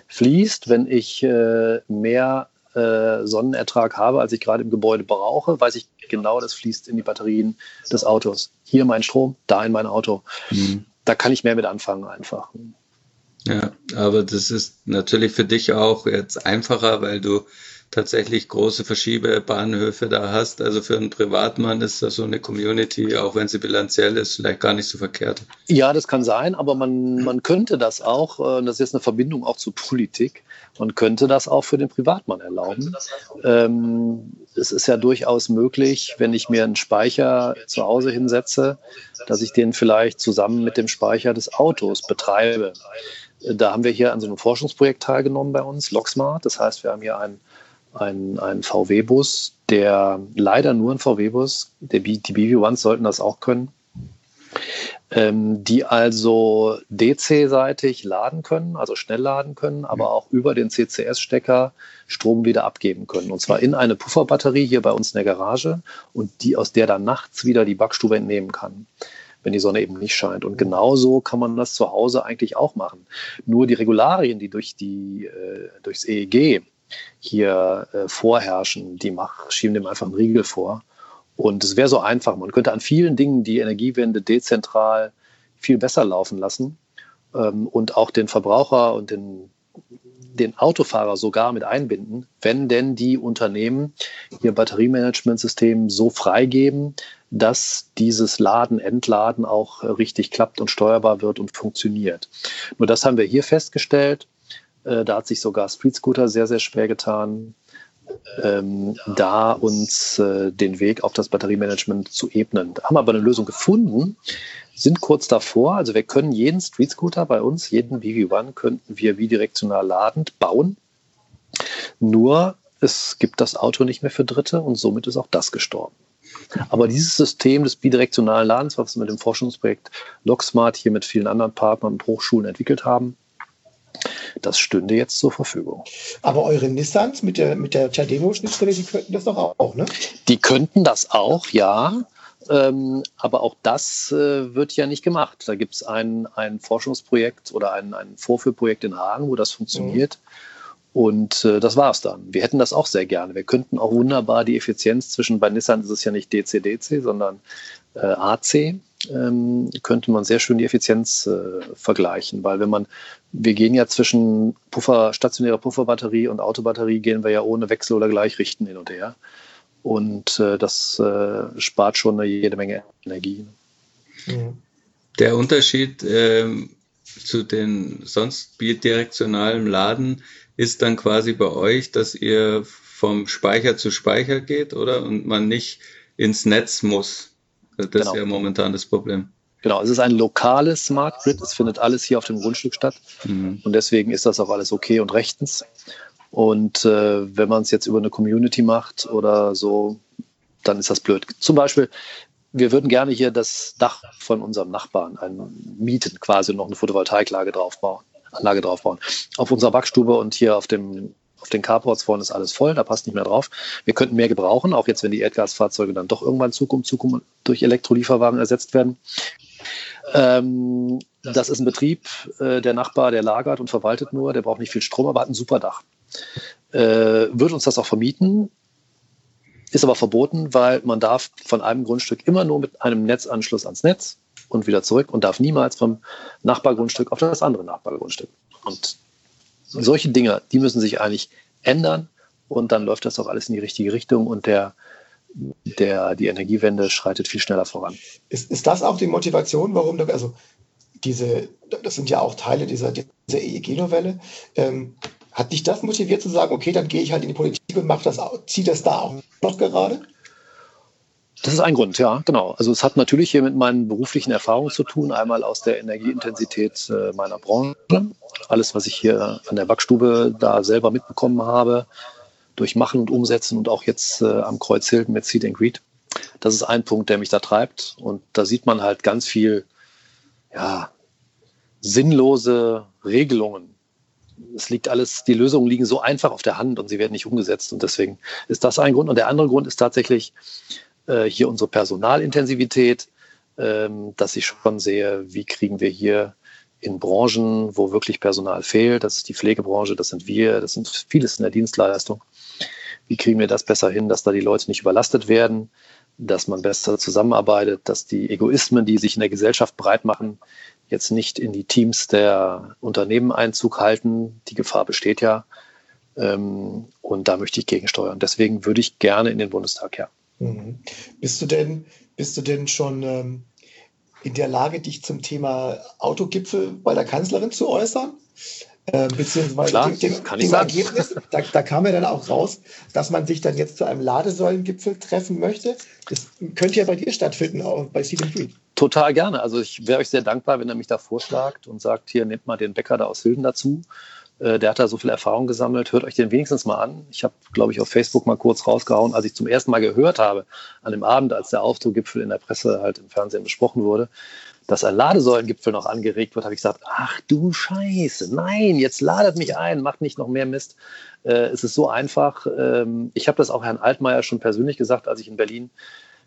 fließt, wenn ich äh, mehr äh, Sonnenertrag habe, als ich gerade im Gebäude brauche, weiß ich genau, das fließt in die Batterien des Autos. Hier mein Strom, da in mein Auto. Mhm. Da kann ich mehr mit anfangen einfach. Ja, aber das ist natürlich für dich auch jetzt einfacher, weil du tatsächlich große Verschiebebahnhöfe da hast. Also für einen Privatmann ist das so eine Community, auch wenn sie bilanziell ist, vielleicht gar nicht so verkehrt. Ja, das kann sein, aber man, man könnte das auch, äh, das ist jetzt eine Verbindung auch zur Politik, man könnte das auch für den Privatmann erlauben. Ähm, es ist ja durchaus möglich, wenn ich mir einen Speicher zu Hause hinsetze, dass ich den vielleicht zusammen mit dem Speicher des Autos betreibe. Da haben wir hier an so einem Forschungsprojekt teilgenommen bei uns, Locksmart. Das heißt, wir haben hier einen, einen, einen VW-Bus, der leider nur ein VW-Bus, die BV-Ones sollten das auch können, ähm, die also DC-seitig laden können, also schnell laden können, aber auch über den CCS-Stecker Strom wieder abgeben können. Und zwar in eine Pufferbatterie hier bei uns in der Garage und die aus der dann nachts wieder die Backstube entnehmen kann wenn die Sonne eben nicht scheint. Und genauso kann man das zu Hause eigentlich auch machen. Nur die Regularien, die durch die, äh, durchs EEG hier äh, vorherrschen, die mach, schieben dem einfach einen Riegel vor. Und es wäre so einfach. Man könnte an vielen Dingen die Energiewende dezentral viel besser laufen lassen ähm, und auch den Verbraucher und den, den Autofahrer sogar mit einbinden, wenn denn die Unternehmen ihr Batteriemanagementsystem so freigeben, dass dieses Laden, Entladen auch äh, richtig klappt und steuerbar wird und funktioniert. Nur das haben wir hier festgestellt. Äh, da hat sich sogar Street Scooter sehr, sehr schwer getan, ähm, da uns äh, den Weg auf das Batteriemanagement zu ebnen. Da haben wir aber eine Lösung gefunden, sind kurz davor. Also wir können jeden Street Scooter bei uns, jeden BV1 könnten wir bidirektional ladend bauen. Nur es gibt das Auto nicht mehr für Dritte und somit ist auch das gestorben. Aber dieses System des bidirektionalen Ladens, was wir mit dem Forschungsprojekt LogSmart hier mit vielen anderen Partnern und Hochschulen entwickelt haben, Das stünde jetzt zur Verfügung. Aber eure Nissans mit der, mit der Chademo-Schnittstelle, die könnten das doch auch, ne? Die könnten das auch, ja. Ähm, aber auch das äh, wird ja nicht gemacht. Da gibt es ein, ein Forschungsprojekt oder ein, ein Vorführprojekt in Hagen, wo das funktioniert. Mhm. Und äh, das war's dann. Wir hätten das auch sehr gerne. Wir könnten auch wunderbar die Effizienz zwischen, bei Nissan ist es ja nicht DC-DC, sondern äh, AC, ähm, könnte man sehr schön die Effizienz äh, vergleichen, weil wenn man, wir gehen ja zwischen Puffer, stationärer Pufferbatterie und Autobatterie, gehen wir ja ohne Wechsel oder Gleichrichten hin und her. Und äh, das äh, spart schon eine jede Menge Energie. Mhm. Der Unterschied ähm, zu den sonst bidirektionalen Laden ist dann quasi bei euch, dass ihr vom Speicher zu Speicher geht, oder? Und man nicht ins Netz muss. Das genau. ist ja momentan das Problem. Genau, es ist ein lokales Smart Grid. Es findet alles hier auf dem Grundstück statt. Mhm. Und deswegen ist das auch alles okay und rechtens. Und äh, wenn man es jetzt über eine Community macht oder so, dann ist das blöd. Zum Beispiel, wir würden gerne hier das Dach von unserem Nachbarn ein, mieten, quasi noch eine Photovoltaiklage draufbauen. Anlage draufbauen. Auf unserer Backstube und hier auf dem auf den Carports vorne ist alles voll, da passt nicht mehr drauf. Wir könnten mehr gebrauchen, auch jetzt, wenn die Erdgasfahrzeuge dann doch irgendwann Zug um Zug durch Elektrolieferwagen ersetzt werden. Ähm, das ist ein Betrieb, äh, der Nachbar, der lagert und verwaltet nur, der braucht nicht viel Strom, aber hat ein super Dach. Äh, wird uns das auch vermieten, ist aber verboten, weil man darf von einem Grundstück immer nur mit einem Netzanschluss ans Netz und wieder zurück und darf niemals vom Nachbargrundstück auf das andere Nachbargrundstück. Und solche Dinge, die müssen sich eigentlich ändern und dann läuft das auch alles in die richtige Richtung und der, der, die Energiewende schreitet viel schneller voran. Ist, ist das auch die Motivation, warum, also diese, das sind ja auch Teile dieser, dieser EEG-Novelle, ähm, hat dich das motiviert zu sagen, okay, dann gehe ich halt in die Politik und mache das, ziehe das da auch noch gerade? Das ist ein Grund, ja, genau. Also es hat natürlich hier mit meinen beruflichen Erfahrungen zu tun. Einmal aus der Energieintensität äh, meiner Branche. Alles, was ich hier an der Backstube da selber mitbekommen habe, durch Machen und Umsetzen und auch jetzt äh, am Kreuz Hilden mit Seed and Greed. Das ist ein Punkt, der mich da treibt. Und da sieht man halt ganz viel, ja, sinnlose Regelungen. Es liegt alles, die Lösungen liegen so einfach auf der Hand und sie werden nicht umgesetzt. Und deswegen ist das ein Grund. Und der andere Grund ist tatsächlich, äh, hier unsere Personalintensivität, ähm, dass ich schon sehe, wie kriegen wir hier in Branchen, wo wirklich Personal fehlt, das ist die Pflegebranche, das sind wir, das sind vieles in der Dienstleistung. Wie kriegen wir das besser hin, dass da die Leute nicht überlastet werden, dass man besser zusammenarbeitet, dass die Egoismen, die sich in der Gesellschaft breit machen, jetzt nicht in die Teams der Unternehmen Einzug halten. Die Gefahr besteht ja. Ähm, und da möchte ich gegensteuern. Deswegen würde ich gerne in den Bundestag, ja. Mhm. Bist du denn, bist du denn schon ähm, in der Lage, dich zum Thema Autogipfel bei der Kanzlerin zu äußern? Äh, beziehungsweise Klar, dem, kann dem Ergebnis, da, da, kam ja dann auch raus, dass man sich dann jetzt zu einem Ladesäulengipfel treffen möchte. Das könnte ja bei dir stattfinden, auch bei Green. Total gerne. Also ich wäre euch sehr dankbar, wenn er mich da vorschlagt und sagt, hier nehmt mal den Bäcker da aus Hilden dazu. Äh, der hat da so viel Erfahrung gesammelt. Hört euch den wenigstens mal an. Ich habe, glaube ich, auf Facebook mal kurz rausgehauen, als ich zum ersten Mal gehört habe, an dem Abend, als der Aufzugipfel in der Presse halt im Fernsehen besprochen wurde, dass ein Ladesäulengipfel noch angeregt wird, habe ich gesagt, ach du Scheiße, nein, jetzt ladet mich ein, macht nicht noch mehr Mist. Äh, es ist so einfach. Ähm, ich habe das auch Herrn Altmaier schon persönlich gesagt, als ich in Berlin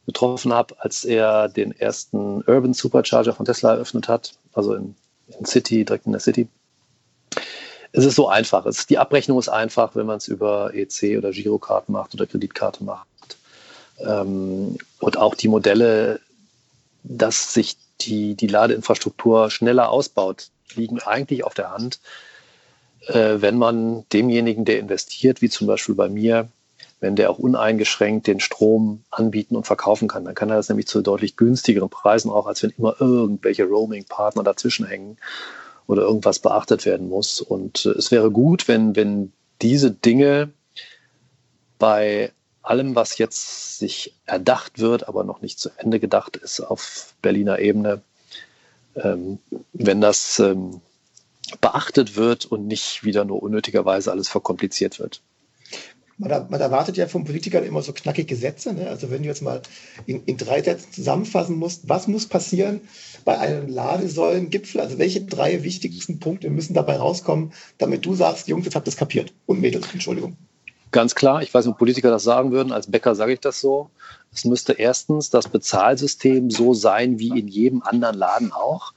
getroffen habe, als er den ersten Urban Supercharger von Tesla eröffnet hat, also in, in City, direkt in der City es ist so einfach. Es, die Abrechnung ist einfach, wenn man es über EC oder Girocard macht oder Kreditkarte macht. Ähm, und auch die Modelle, dass sich die, die Ladeinfrastruktur schneller ausbaut, liegen eigentlich auf der Hand, äh, wenn man demjenigen, der investiert, wie zum Beispiel bei mir, wenn der auch uneingeschränkt den Strom anbieten und verkaufen kann, dann kann er das nämlich zu deutlich günstigeren Preisen auch, als wenn immer irgendwelche Roaming-Partner dazwischen hängen oder irgendwas beachtet werden muss. Und äh, es wäre gut, wenn, wenn diese Dinge bei allem, was jetzt sich erdacht wird, aber noch nicht zu Ende gedacht ist auf Berliner Ebene, ähm, wenn das ähm, beachtet wird und nicht wieder nur unnötigerweise alles verkompliziert wird. Man, man, erwartet ja von Politikern immer so knackige Gesetze. Ne? Also wenn du jetzt mal in, in, drei Sätzen zusammenfassen musst, was muss passieren bei einem Ladesäulengipfel? Also welche drei wichtigsten Punkte müssen dabei rauskommen, damit du sagst, Jungs, jetzt habt ihr es kapiert. Und Mädels, Entschuldigung. Ganz klar, ich weiß nicht, ob Politiker das sagen würden, als Bäcker sage ich das so. Es müsste erstens das Bezahlsystem so sein wie in jedem anderen Laden auch.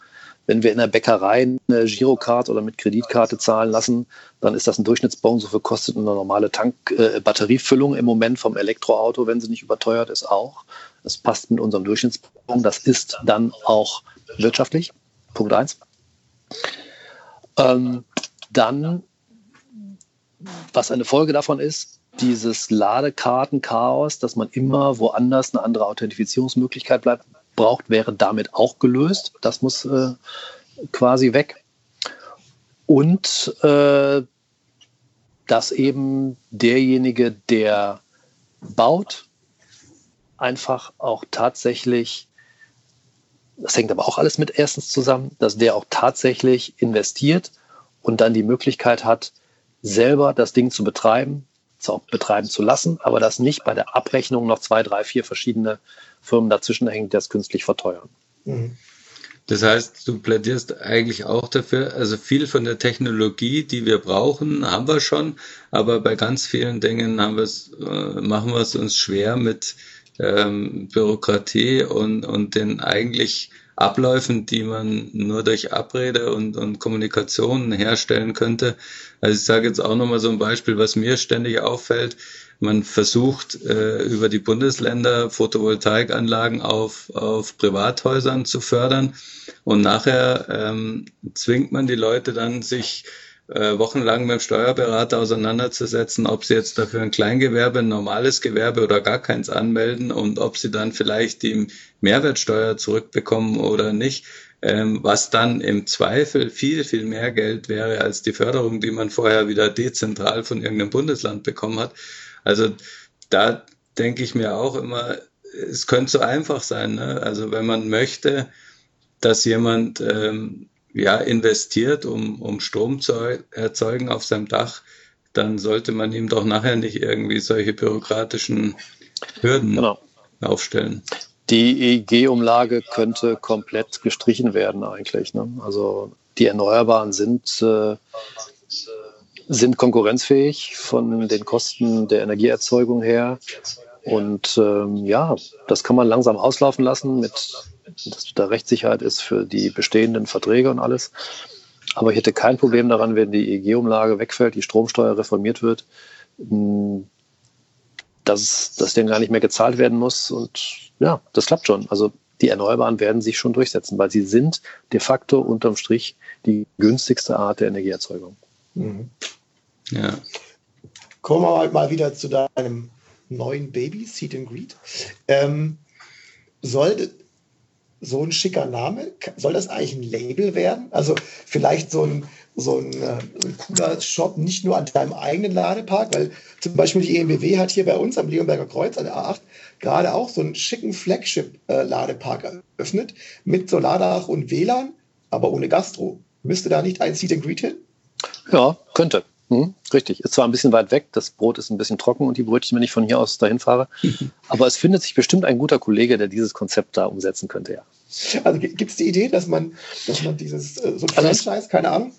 Wenn wir in der Bäckerei eine Girocard oder mit Kreditkarte zahlen lassen, dann ist das ein Durchschnittsbon, so viel kostet eine normale Tank äh, Batteriefüllung im Moment vom Elektroauto, wenn sie nicht überteuert ist, auch. Das passt mit unserem Durchschnittsbon. Das ist dann auch wirtschaftlich. Punkt eins. Ähm, dann, was eine Folge davon ist, dieses Ladekartenchaos, dass man immer woanders eine andere Authentifizierungsmöglichkeit bleibt, braucht, wäre damit auch gelöst. Das muss äh, quasi weg. Und äh, dass eben derjenige, der baut, einfach auch tatsächlich, das hängt aber auch alles mit erstens zusammen, dass der auch tatsächlich investiert und dann die Möglichkeit hat, selber das Ding zu betreiben, zu betreiben zu lassen, aber dass nicht bei der Abrechnung noch zwei, drei, vier verschiedene Firmen dazwischen hängen, die das künstlich verteuern. Mhm. Das heißt, du plädierst eigentlich auch dafür, also viel von der Technologie, die wir brauchen, haben wir schon, aber bei ganz vielen Dingen haben wir es, äh, machen wir es uns schwer mit ähm, Bürokratie und, und den eigentlich Abläufen, die man nur durch Abrede und, und Kommunikation herstellen könnte. Also ich sage jetzt auch nochmal so ein Beispiel, was mir ständig auffällt. Man versucht äh, über die Bundesländer Photovoltaikanlagen auf, auf Privathäusern zu fördern und nachher ähm, zwingt man die Leute dann, sich äh, wochenlang mit dem Steuerberater auseinanderzusetzen, ob sie jetzt dafür ein Kleingewerbe, ein normales Gewerbe oder gar keins anmelden und ob sie dann vielleicht die Mehrwertsteuer zurückbekommen oder nicht, ähm, was dann im Zweifel viel, viel mehr Geld wäre als die Förderung, die man vorher wieder dezentral von irgendeinem Bundesland bekommen hat. Also da denke ich mir auch immer, es könnte so einfach sein. Ne? Also wenn man möchte, dass jemand ähm, ja, investiert, um, um Strom zu erzeugen auf seinem Dach, dann sollte man ihm doch nachher nicht irgendwie solche bürokratischen Hürden genau. aufstellen. Die EEG-Umlage könnte komplett gestrichen werden eigentlich. Ne? Also die Erneuerbaren sind, äh, sind konkurrenzfähig von den Kosten der Energieerzeugung her. Und ähm, ja, das kann man langsam auslaufen lassen mit dass da Rechtssicherheit ist für die bestehenden Verträge und alles. Aber ich hätte kein Problem daran, wenn die EEG-Umlage wegfällt, die Stromsteuer reformiert wird, hm, dass das denn gar nicht mehr gezahlt werden muss. Und ja, das klappt schon. Also die Erneuerbaren werden sich schon durchsetzen, weil sie sind de facto unterm Strich die günstigste Art der Energieerzeugung. Mhm. Ja. Kommen wir mal wieder zu deinem neuen Baby, Seed and Greed. Ähm, soll so ein schicker Name, soll das eigentlich ein Label werden? Also vielleicht so ein, so ein, äh, ein cooler Shop nicht nur an deinem eigenen Ladepark, weil zum Beispiel die EMBW hat hier bei uns am Leonberger Kreuz an der A8 gerade auch so einen schicken Flagship-Ladepark eröffnet mit Solardach und WLAN, aber ohne Gastro. Müsste da nicht ein Seat and Greet hin? Ja, könnte. Hm, richtig. Ist zwar ein bisschen weit weg, das Brot ist ein bisschen trocken und die Brötchen, wenn ich von hier aus dahin fahre. Aber es findet sich bestimmt ein guter Kollege, der dieses Konzept da umsetzen könnte, ja. Also gibt es die Idee, dass man, dass man dieses, äh, so ein also Franchise, keine Ahnung?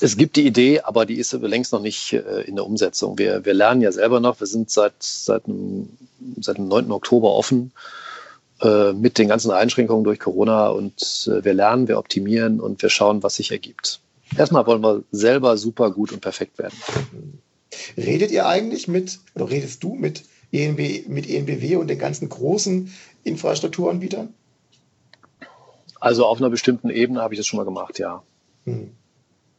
Es gibt die Idee, aber die ist längst noch nicht äh, in der Umsetzung. Wir, wir lernen ja selber noch, wir sind seit, seit, dem, seit dem 9. Oktober offen äh, mit den ganzen Einschränkungen durch Corona und wir lernen, wir optimieren und wir schauen, was sich ergibt. Erstmal wollen wir selber super gut und perfekt werden. Redet ihr eigentlich mit, oder redest du mit, ENB, mit ENBW und den ganzen großen Infrastrukturanbietern? Also auf einer bestimmten Ebene habe ich das schon mal gemacht, ja. Hm.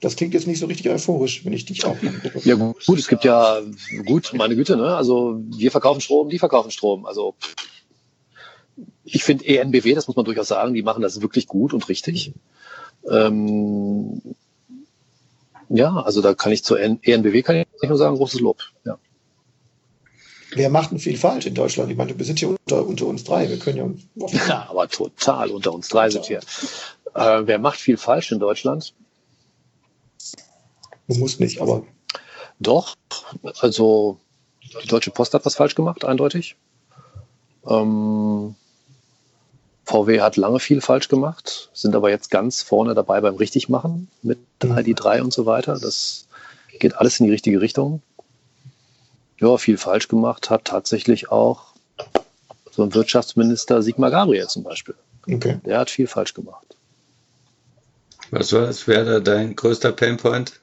Das klingt jetzt nicht so richtig euphorisch, wenn ich dich auch. Ja gut, es gibt ja gut, meine Güte, ne? Also wir verkaufen Strom, die verkaufen Strom. Also ich finde ENBW, das muss man durchaus sagen, die machen das wirklich gut und richtig. Ähm, ja, also da kann ich zur ENBW kann ich nur sagen, großes Lob. Ja. Wer macht denn viel falsch in Deutschland? Ich meine, wir sind hier unter, unter uns drei. Wir können ja. Ja, aber total unter uns drei sind wir. Äh, wer macht viel falsch in Deutschland? Du musst nicht, aber. Doch, also die Deutsche Post hat was falsch gemacht, eindeutig. Ähm, VW hat lange viel falsch gemacht, sind aber jetzt ganz vorne dabei beim Richtigmachen mit mhm. ID3 und so weiter. Das geht alles in die richtige Richtung. Ja, viel falsch gemacht hat tatsächlich auch so ein Wirtschaftsminister Sigmar Gabriel zum Beispiel. Okay. Der hat viel falsch gemacht. Was war das? Wäre da dein größter Painpoint?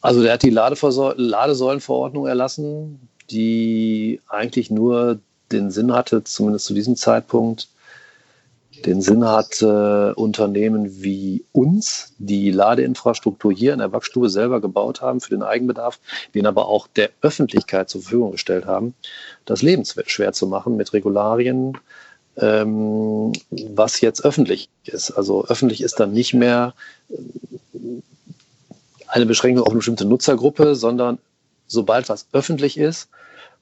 Also der hat die Ladesäulenverordnung erlassen, die eigentlich nur den Sinn hatte, zumindest zu diesem Zeitpunkt, den Sinn hatte, Unternehmen wie uns, die Ladeinfrastruktur hier in der Backstube selber gebaut haben für den Eigenbedarf, den aber auch der Öffentlichkeit zur Verfügung gestellt haben, das Leben schwer zu machen mit Regularien, ähm, was jetzt öffentlich ist. Also öffentlich ist dann nicht mehr eine Beschränkung auf eine bestimmte Nutzergruppe, sondern sobald was öffentlich ist,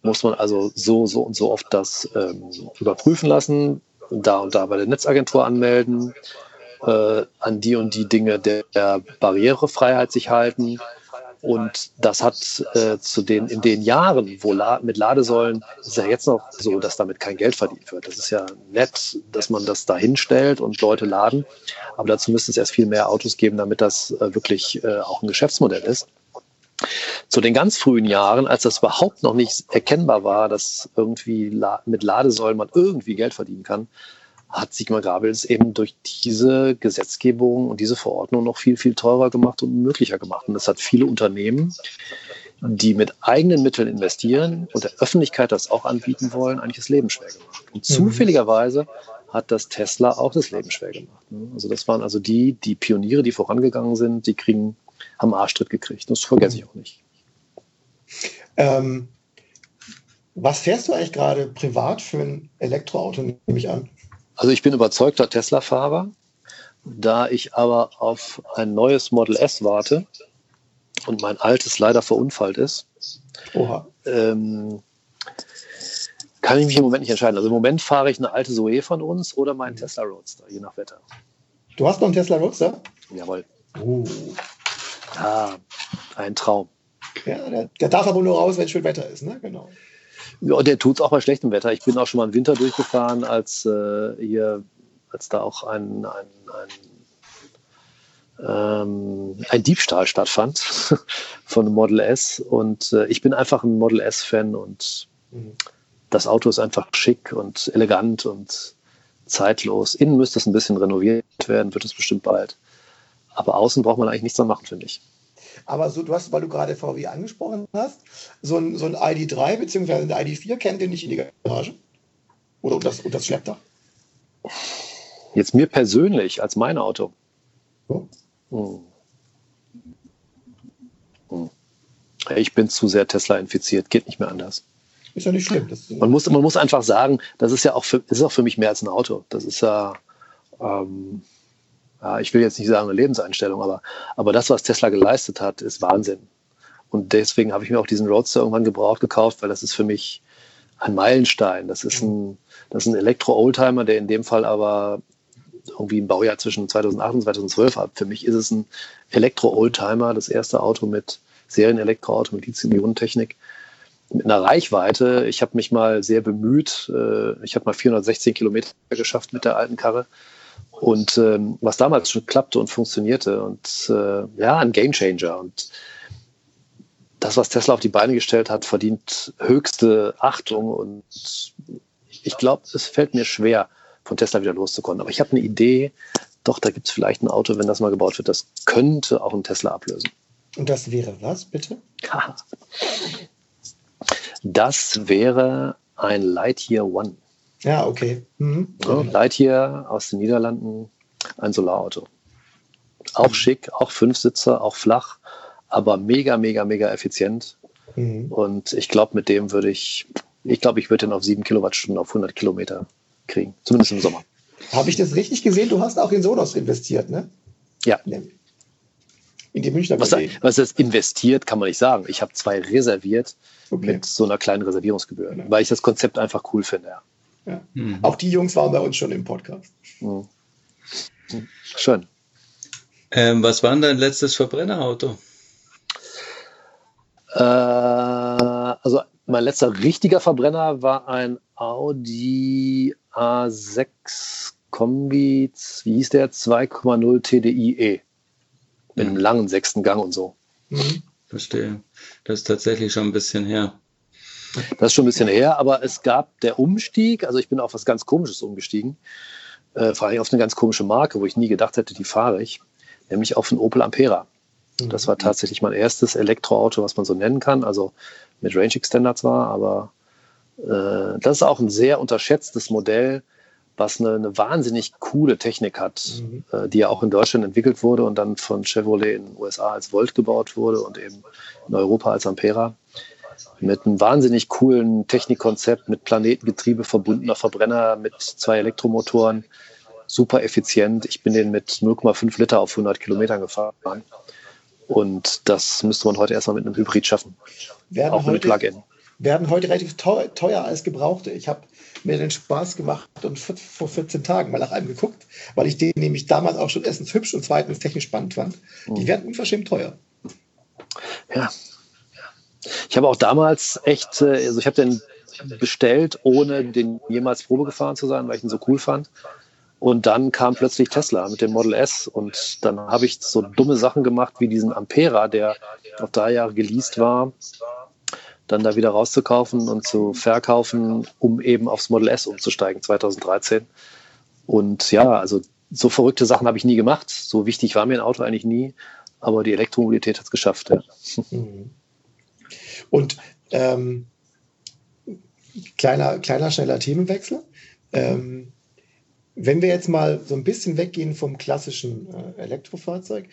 muss man also so, so und so oft das ähm, überprüfen lassen, da und da bei der Netzagentur anmelden, äh, an die und die Dinge der, Barrierefreiheit sich halten. Und das hat äh, zu den, in den Jahren, wo La mit Ladesäulen, ist ja jetzt noch so, dass damit kein Geld verdient wird. Das ist ja nett, dass man das da hinstellt und Leute laden. Aber dazu müsste es erst viel mehr Autos geben, damit das äh, wirklich äh, auch ein Geschäftsmodell ist. Zu den ganz frühen Jahren, als das überhaupt noch nicht erkennbar war, dass irgendwie mit Ladesäulen man irgendwie Geld verdienen kann, hat Sigmar Gabels eben durch diese Gesetzgebung und diese Verordnung noch viel, viel teurer gemacht und unmöglicher gemacht. Und das hat viele Unternehmen, die mit eigenen Mitteln investieren und der Öffentlichkeit das auch anbieten wollen, eigentlich das Leben schwer gemacht. Und mhm. zufälligerweise hat das Tesla auch das Leben schwer gemacht. Also das waren also die, die Pioniere, die vorangegangen sind, die kriegen haben Arschtritt gekriegt. Das vergesse ich auch nicht. Ähm, was fährst du eigentlich gerade privat für ein Elektroauto, nehme ich an? Also ich bin überzeugter Tesla-Fahrer. Da ich aber auf ein neues Model S warte und mein altes leider verunfallt ist, ähm, kann ich mich im Moment nicht entscheiden. Also im Moment fahre ich eine alte Zoe von uns oder meinen Tesla Roadster, je nach Wetter. Du hast noch einen Tesla Roadster? Jawohl. Oh. Ja, ein Traum. Ja, der, der darf aber nur raus, wenn schön Wetter ist, ne? Genau. Ja, der tut es auch bei schlechtem Wetter. Ich bin auch schon mal im Winter durchgefahren, als äh, hier, als da auch ein, ein, ein, ähm, ein Diebstahl stattfand von einem Model S. Und äh, ich bin einfach ein Model S-Fan und mhm. das Auto ist einfach schick und elegant und zeitlos. Innen müsste es ein bisschen renoviert werden, wird es bestimmt bald. Aber außen braucht man eigentlich nichts mehr machen, finde ich. Aber so, du hast, weil du gerade VW angesprochen hast, so ein, so ein ID3 bzw. ein ID4 kennt ihr nicht in die Garage? Oder unter das, unter das Schleppdach? Jetzt mir persönlich als mein Auto. Oh. Hm. Hm. Ich bin zu sehr Tesla infiziert, geht nicht mehr anders. Ist ja nicht schlimm. man, muss, man muss einfach sagen, das ist ja auch für, ist auch für mich mehr als ein Auto. Das ist ja, ähm, ja, ich will jetzt nicht sagen eine Lebenseinstellung, aber, aber das, was Tesla geleistet hat, ist Wahnsinn. Und deswegen habe ich mir auch diesen Roadster irgendwann gebraucht gekauft, weil das ist für mich ein Meilenstein. Das ist ein, das ist ein Elektro-Oldtimer, der in dem Fall aber irgendwie ein Baujahr zwischen 2008 und 2012 hat. Für mich ist es ein Elektro-Oldtimer, das erste Auto mit Serien-Elektroauto mit Lithium-Ionen-Technik mit einer Reichweite. Ich habe mich mal sehr bemüht. Äh, ich habe mal 416 Kilometer geschafft mit der alten Karre. Und ähm, was damals schon klappte und funktionierte und äh, ja, ein Gamechanger. Und das, was Tesla auf die Beine gestellt hat, verdient höchste Achtung. Und ich glaube, es fällt mir schwer, von Tesla wieder loszukommen. Aber ich habe eine Idee, doch, da gibt es vielleicht ein Auto, wenn das mal gebaut wird, das könnte auch einen Tesla ablösen. Und das wäre was, bitte? Das wäre ein Lightyear One. Ja, okay. Mhm. Ja, Lightyear aus den Niederlanden, ein Solarauto. Auch mhm. schick, auch fünf Sitzer, auch flach, aber mega, mega, mega effizient. Mhm. Und ich glaube, mit dem würde ich, ich glaube, ich würde den auf sieben Kilowattstunden auf 100 Kilometer kriegen, zumindest im Sommer. Habe ich das richtig gesehen? Du hast auch in Sonos investiert, ne? Ja. In die Münchner was, was ist investiert, kann man nicht sagen. Ich habe zwei reserviert okay. mit so einer kleinen Reservierungsgebühr, ja. weil ich das Konzept einfach cool finde. Ja. Ja. Mhm. Auch die Jungs waren bei uns schon im Podcast. Mhm. Schön. Ähm, was war denn dein letztes Verbrennerauto? Äh, also mein letzter richtiger Verbrenner war ein Audi A6 Kombi, wie hieß der? 2,0 TDI E. Mit einem langen sechsten Gang und so. Mhm. Verstehe. Das ist tatsächlich schon ein bisschen her. Das ist schon ein bisschen her, aber es gab der Umstieg, also ich bin auf was ganz Komisches umgestiegen, äh, vor allem auf eine ganz komische Marke, wo ich nie gedacht hätte, die fahre ich, nämlich auf einen Opel Ampera. Das war tatsächlich mein erstes Elektroauto, was man so nennen kann, also mit Range Extender zwar, aber äh, das ist auch ein sehr unterschätztes Modell, was eine, eine wahnsinnig coole Technik hat, mhm. äh, die ja auch in Deutschland entwickelt wurde und dann von Chevrolet in den USA als Volt gebaut wurde und eben in Europa als Ampera. Mit einem wahnsinnig coolen Technikkonzept, mit Planetengetriebe verbundener Verbrenner, mit zwei Elektromotoren, super effizient. Ich bin den mit 0,5 Liter auf 100 Kilometern gefahren. Und das müsste man heute erstmal mit einem Hybrid schaffen. Werden auch heute, mit Plug-in. Werden heute relativ teuer, teuer als Gebrauchte. Ich habe mir den Spaß gemacht und vor 14 Tagen mal nach einem geguckt, weil ich den nämlich damals auch schon erstens hübsch und zweitens technisch spannend fand. Die mhm. werden unverschämt teuer. Ja. Ich habe auch damals echt, äh, also ich habe den bestellt, ohne den jemals Probe gefahren zu sein, weil ich ihn so cool fand. Und dann kam plötzlich Tesla mit dem Model S und dann habe ich so dumme Sachen gemacht wie diesen Ampera, der auf drei Jahre geleast war dann da wieder rauszukaufen und zu verkaufen, um eben aufs Model S umzusteigen 2013. Und ja, also so verrückte Sachen habe ich nie gemacht. So wichtig war mir ein Auto eigentlich nie, aber die Elektromobilität hat es geschafft. Ja. Mhm. Und ähm, kleiner, kleiner, schneller Themenwechsel. Ähm, wenn wir jetzt mal so ein bisschen weggehen vom klassischen äh, Elektrofahrzeug,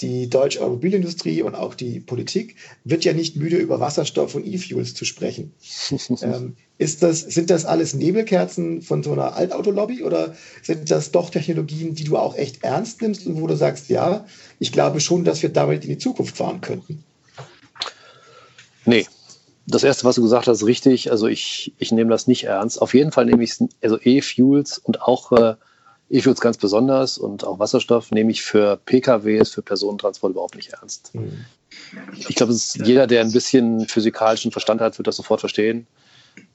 die deutsche Automobilindustrie und auch die Politik wird ja nicht müde, über Wasserstoff und E-Fuels zu sprechen. ähm, ist das, sind das alles Nebelkerzen von so einer Altautolobby oder sind das doch Technologien, die du auch echt ernst nimmst und wo du sagst, ja, ich glaube schon, dass wir damit in die Zukunft fahren könnten? Nee. Das erste, was du gesagt hast, ist richtig. Also ich, ich nehme das nicht ernst. Auf jeden Fall nehme ich also E-Fuels und auch äh, E-Fuels ganz besonders und auch Wasserstoff nehme ich für PKWs, für Personentransport überhaupt nicht ernst. Mhm. Ich glaube, jeder, der ein bisschen physikalischen Verstand hat, wird das sofort verstehen,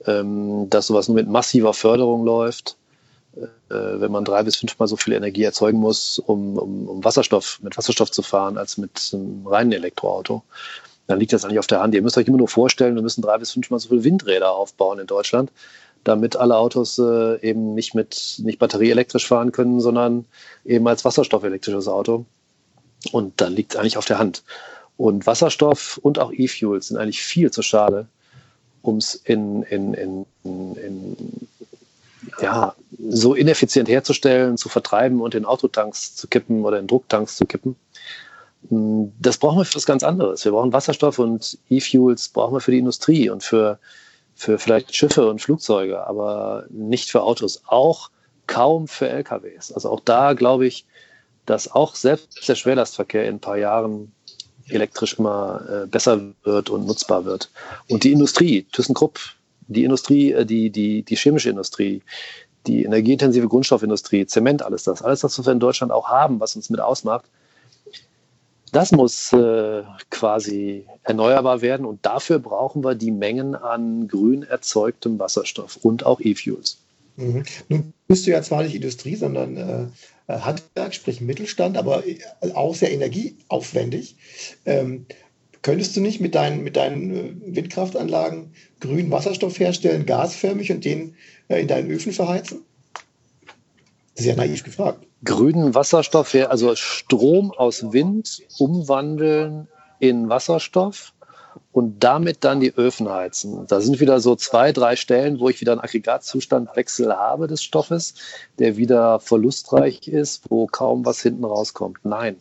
ähm, dass sowas nur mit massiver Förderung läuft, äh, wenn man drei bis fünfmal so viel Energie erzeugen muss, um, um, um Wasserstoff, mit Wasserstoff zu fahren, als mit einem reinen Elektroauto. Dann liegt das eigentlich auf der Hand. Ihr müsst euch immer nur vorstellen, wir müssen drei bis fünfmal so viele Windräder aufbauen in Deutschland damit alle Autos äh, eben nicht mit nicht batterieelektrisch fahren können, sondern eben als wasserstoffelektrisches Auto. Und dann liegt es eigentlich auf der Hand. Und Wasserstoff und auch E-Fuels sind eigentlich viel zu schade, um es in, in, in, in, ja, so ineffizient herzustellen, zu vertreiben und in Autotanks zu kippen oder in Drucktanks zu kippen. Das brauchen wir für was ganz anderes. Wir brauchen Wasserstoff und E-Fuels brauchen wir für die Industrie und für für vielleicht Schiffe und Flugzeuge, aber nicht für Autos, auch kaum für LKWs. Also auch da glaube ich, dass auch selbst der Schwerlastverkehr in ein paar Jahren elektrisch immer äh, besser wird und nutzbar wird. Und die Industrie, ThyssenKrupp, die Industrie, äh, die, die, die chemische Industrie, die energieintensive Grundstoffindustrie, Zement, alles das, alles das, was wir in Deutschland auch haben, was uns mit ausmacht, das muss äh, quasi erneuerbar werden und dafür brauchen wir die Mengen an grün erzeugtem Wasserstoff und auch E-Fuels. Mhm. Nun bist du ja zwar nicht Industrie, sondern äh, Handwerk, sprich Mittelstand, aber äh, auch sehr energieaufwendig. Ähm, könntest du nicht mit deinen, mit deinen äh, Windkraftanlagen grünen Wasserstoff herstellen, gasförmig und den äh, in deinen Öfen verheizen? Sehr naiv gefragt grünen Wasserstoff, also Strom aus Wind umwandeln in Wasserstoff und damit dann die Öfen heizen. Da sind wieder so zwei, drei Stellen, wo ich wieder einen Aggregatzustandwechsel habe des Stoffes, der wieder verlustreich ist, wo kaum was hinten rauskommt. Nein.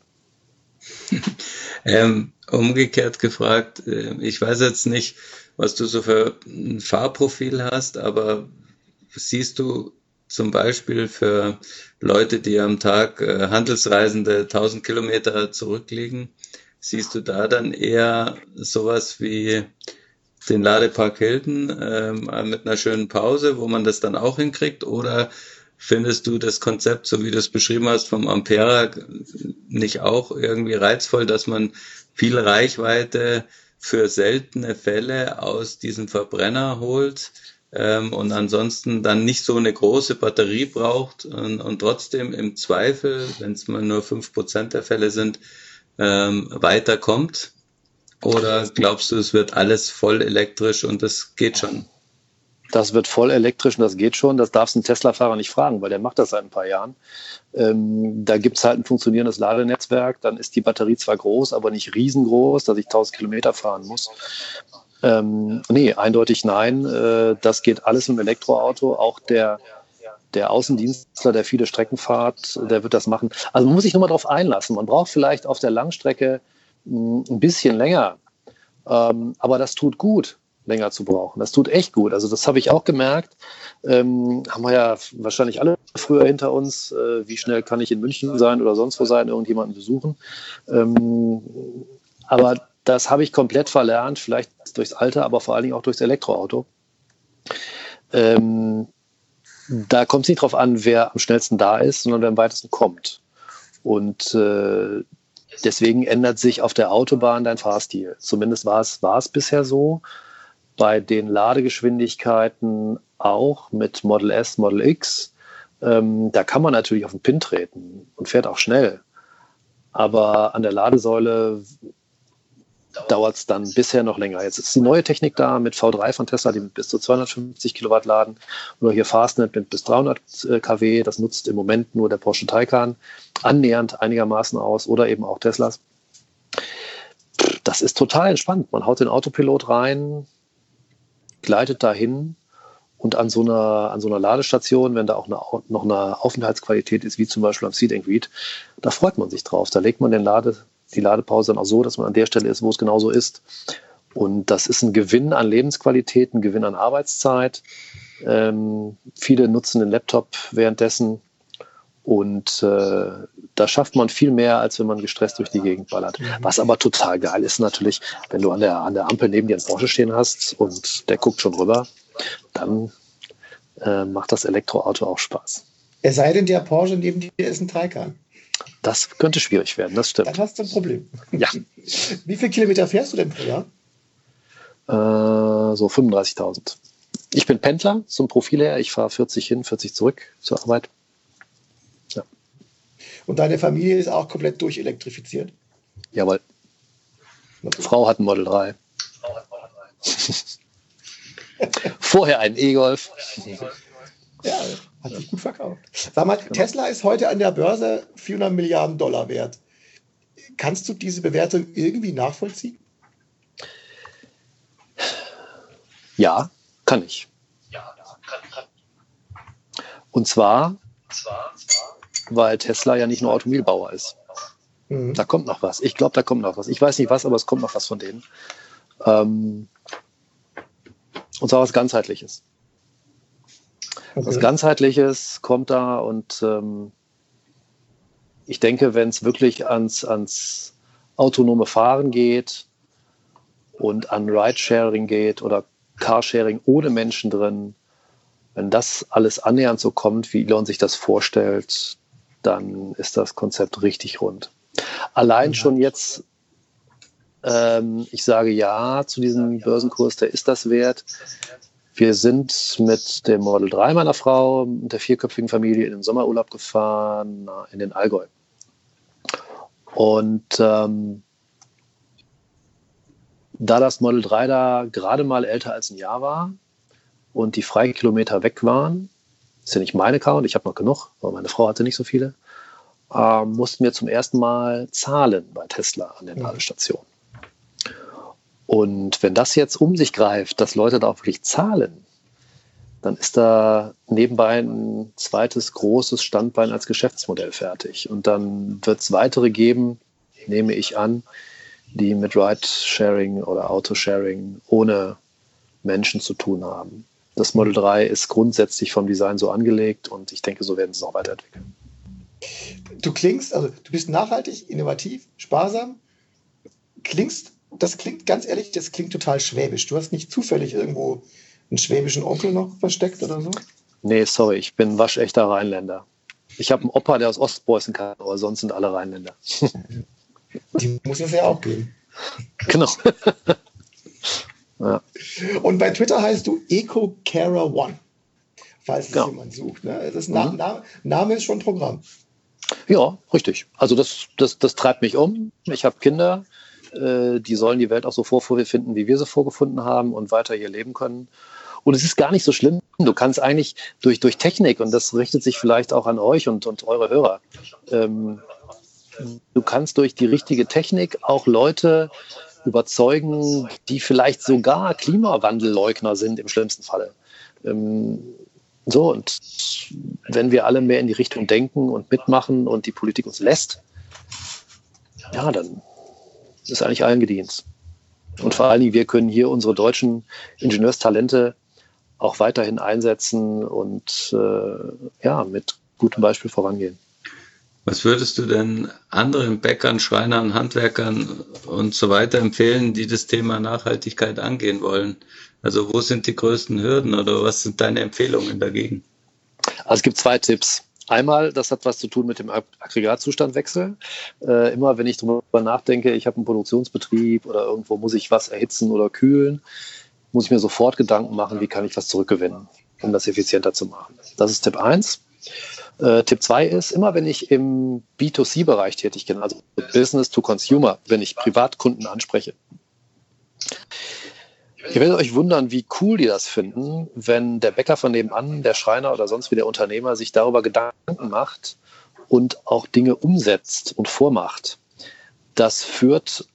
ähm, umgekehrt gefragt, äh, ich weiß jetzt nicht, was du so für ein Fahrprofil hast, aber siehst du zum Beispiel für Leute, die am Tag äh, Handelsreisende 1000 Kilometer zurücklegen, siehst du da dann eher sowas wie den Ladepark Hilton ähm, mit einer schönen Pause, wo man das dann auch hinkriegt? Oder findest du das Konzept, so wie du es beschrieben hast, vom Ampera nicht auch irgendwie reizvoll, dass man viel Reichweite für seltene Fälle aus diesem Verbrenner holt ähm, und ansonsten dann nicht so eine große Batterie braucht und, und trotzdem im Zweifel, wenn es mal nur fünf Prozent der Fälle sind, ähm, weiterkommt? Oder glaubst du, es wird alles voll elektrisch und das geht schon? Das wird voll elektrisch und das geht schon. Das darfst du einen Tesla-Fahrer nicht fragen, weil der macht das seit ein paar Jahren. Ähm, da gibt es halt ein funktionierendes Ladenetzwerk. Dann ist die Batterie zwar groß, aber nicht riesengroß, dass ich 1000 Kilometer fahren muss. Ähm, nee, eindeutig nein. Äh, das geht alles im Elektroauto. Auch der, der Außendienstler, der viele Strecken fahrt, der wird das machen. Also man muss sich nur mal darauf einlassen. Man braucht vielleicht auf der Langstrecke mh, hm, ein bisschen länger. Ähm, aber das tut gut länger zu brauchen. Das tut echt gut. Also das habe ich auch gemerkt. Ähm, haben wir ja wahrscheinlich alle früher hinter uns. Äh, wie schnell kann ich in München sein oder sonst wo sein, irgendjemanden besuchen? Ähm, aber das habe ich komplett verlernt, vielleicht durchs Alter, aber vor allen Dingen auch durchs Elektroauto. Ähm, da kommt es nicht darauf an, wer am schnellsten da ist, sondern wer am weitesten kommt. Und äh, deswegen ändert sich auf der Autobahn dein Fahrstil. Zumindest war es, war es bisher so bei den Ladegeschwindigkeiten auch mit Model S, Model X. Ähm, da kann man natürlich auf den Pin treten und fährt auch schnell. Aber an der Ladesäule dauert es dann bisher noch länger. Jetzt ist die neue Technik da mit V3 von Tesla, die mit bis zu 250 Kilowatt laden. Oder hier Fastnet mit bis 300 äh, kW. Das nutzt im Moment nur der Porsche Taycan annähernd einigermaßen aus oder eben auch Teslas. Das ist total entspannt. Man haut den Autopilot rein, gleitet dahin und an so einer, an so einer Ladestation, wenn da auch eine, noch eine Aufenthaltsqualität ist, wie zum Beispiel am Seed and Greet, da freut man sich drauf. Da legt man den Lade, die Ladepause dann auch so, dass man an der Stelle ist, wo es genauso ist. Und das ist ein Gewinn an Lebensqualität, ein Gewinn an Arbeitszeit. Ähm, viele nutzen den Laptop währenddessen und äh, da schafft man viel mehr, als wenn man gestresst durch die Gegend ballert. Mhm. Was aber total geil ist natürlich, wenn du an der, an der Ampel neben dir einen Porsche stehen hast und der guckt schon rüber, dann äh, macht das Elektroauto auch Spaß. Es sei denn, der Porsche neben dir ist ein Taycan. Das könnte schwierig werden, das stimmt. Dann hast du ein Problem. Ja. Wie viele Kilometer fährst du denn pro Jahr? Äh, so 35.000. Ich bin Pendler zum Profil her. Ich fahre 40 hin, 40 zurück zur Arbeit. Und deine Familie ist auch komplett durchelektrifiziert? Jawohl. Frau hat ein Model 3. Vorher ein E-Golf. Ja, hat sich gut verkauft. Sag mal, genau. Tesla ist heute an der Börse 400 Milliarden Dollar wert. Kannst du diese Bewertung irgendwie nachvollziehen? Ja, kann ich. Und zwar, weil Tesla ja nicht nur Automobilbauer ist. Mhm. Da kommt noch was. Ich glaube, da kommt noch was. Ich weiß nicht was, aber es kommt noch was von denen. Ähm, und zwar was ganzheitliches. Okay. Was ganzheitliches kommt da und ähm, ich denke, wenn es wirklich ans, ans autonome Fahren geht und an Ridesharing geht oder Carsharing ohne Menschen drin, wenn das alles annähernd so kommt, wie Elon sich das vorstellt, dann ist das Konzept richtig rund. Allein schon jetzt, ähm, ich sage ja zu diesem Börsenkurs, der ist das wert. Wir sind mit dem Model 3 meiner Frau, mit der vierköpfigen Familie in den Sommerurlaub gefahren, in den Allgäu. Und ähm, da das Model 3 da gerade mal älter als ein Jahr war und die Freikilometer weg waren, ist ja nicht mein Account, ich habe noch genug, aber meine Frau hatte nicht so viele, äh, mussten wir zum ersten Mal zahlen bei Tesla an den mhm. Ladestationen. Und wenn das jetzt um sich greift, dass Leute da auch wirklich zahlen, dann ist da nebenbei ein zweites großes Standbein als Geschäftsmodell fertig. Und dann wird es weitere geben, nehme ich an, die mit Ride-Sharing oder Autosharing ohne Menschen zu tun haben. Das Model 3 ist grundsätzlich vom Design so angelegt und ich denke, so werden sie es auch weiterentwickeln. Du klingst, also du bist nachhaltig, innovativ, sparsam. Klingst, das klingt ganz ehrlich, das klingt total schwäbisch. Du hast nicht zufällig irgendwo einen schwäbischen Onkel noch versteckt oder so? Nee, sorry, ich bin waschechter Rheinländer. Ich habe einen Opa, der aus Ostpreußen kam, aber sonst sind alle Rheinländer. Die muss es ja auch geben. Genau. Ja. Und bei Twitter heißt du EcoCarer One, falls es ja. jemand sucht. Ne? Das Na mhm. Name, Name ist schon Programm. Ja, richtig. Also das, das, das treibt mich um. Ich habe Kinder, äh, die sollen die Welt auch so vorfinden, wie wir sie vorgefunden haben und weiter hier leben können. Und es ist gar nicht so schlimm. Du kannst eigentlich durch, durch Technik, und das richtet sich vielleicht auch an euch und, und eure Hörer, ähm, du kannst durch die richtige Technik auch Leute überzeugen, die vielleicht sogar Klimawandelleugner sind im schlimmsten Falle. Ähm, so, und wenn wir alle mehr in die Richtung denken und mitmachen und die Politik uns lässt, ja, dann ist eigentlich allen gedient. Und vor allen Dingen, wir können hier unsere deutschen Ingenieurstalente auch weiterhin einsetzen und äh, ja, mit gutem Beispiel vorangehen. Was würdest du denn anderen Bäckern, Schreinern, Handwerkern und so weiter empfehlen, die das Thema Nachhaltigkeit angehen wollen? Also wo sind die größten Hürden oder was sind deine Empfehlungen dagegen? Also es gibt zwei Tipps. Einmal, das hat was zu tun mit dem Aggregatzustandwechsel. Äh, immer wenn ich darüber nachdenke, ich habe einen Produktionsbetrieb oder irgendwo muss ich was erhitzen oder kühlen, muss ich mir sofort Gedanken machen, wie kann ich was zurückgewinnen, um das effizienter zu machen. Das ist Tipp 1. Äh, Tipp 2 ist, immer wenn ich im B2C-Bereich tätig bin, also Business to Consumer, wenn ich Privatkunden anspreche, Ihr werdet euch wundern, wie cool die das finden, wenn der Bäcker von nebenan, der Schreiner oder sonst wie der Unternehmer sich darüber Gedanken macht und auch Dinge umsetzt und vormacht. Das führt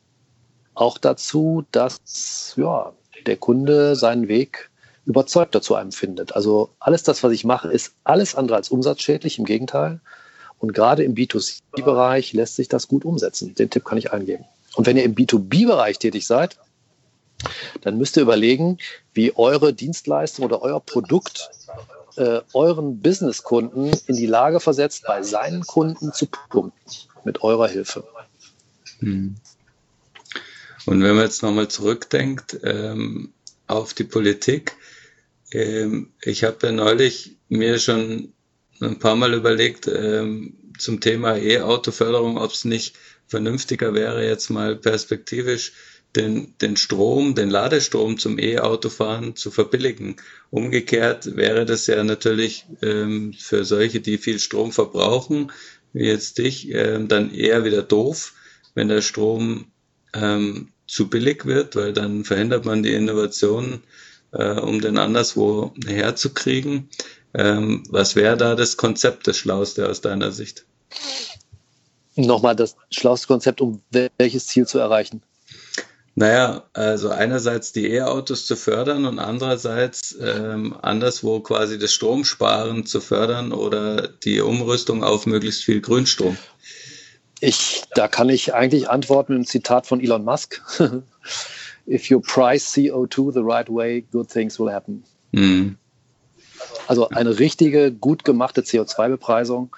auch dazu, dass ja, der Kunde seinen Weg überzeugter zu einem findet. Also alles das, was ich mache, ist alles andere als umsatzschädlich, im Gegenteil. Und gerade im B2C-Bereich lässt sich das gut umsetzen. Den Tipp kann ich eingeben. Und wenn ihr im B2B-Bereich tätig seid, dann müsst ihr überlegen, wie eure Dienstleistung oder euer Produkt äh, euren Businesskunden in die Lage versetzt, bei seinen Kunden zu punkten mit eurer Hilfe. Hm. Und wenn man jetzt nochmal zurückdenkt ähm, auf die Politik, ähm, ich habe ja neulich mir schon ein paar Mal überlegt ähm, zum Thema E-Auto-Förderung, ob es nicht vernünftiger wäre, jetzt mal perspektivisch den, den Strom, den Ladestrom zum E-Autofahren zu verbilligen. Umgekehrt wäre das ja natürlich ähm, für solche, die viel Strom verbrauchen, wie jetzt dich, ähm, dann eher wieder doof, wenn der Strom ähm, zu billig wird, weil dann verhindert man die Innovation, äh, um den anderswo herzukriegen. Ähm, was wäre da das Konzept, das Schlauste aus deiner Sicht? Nochmal das schlauste Konzept, um welches Ziel zu erreichen? Naja, also einerseits die E-Autos zu fördern und andererseits ähm, anderswo quasi das Stromsparen zu fördern oder die Umrüstung auf möglichst viel Grünstrom. Ich, da kann ich eigentlich antworten mit einem Zitat von Elon Musk. If you price CO2 the right way, good things will happen. Mhm. Also eine richtige, gut gemachte CO2-Bepreisung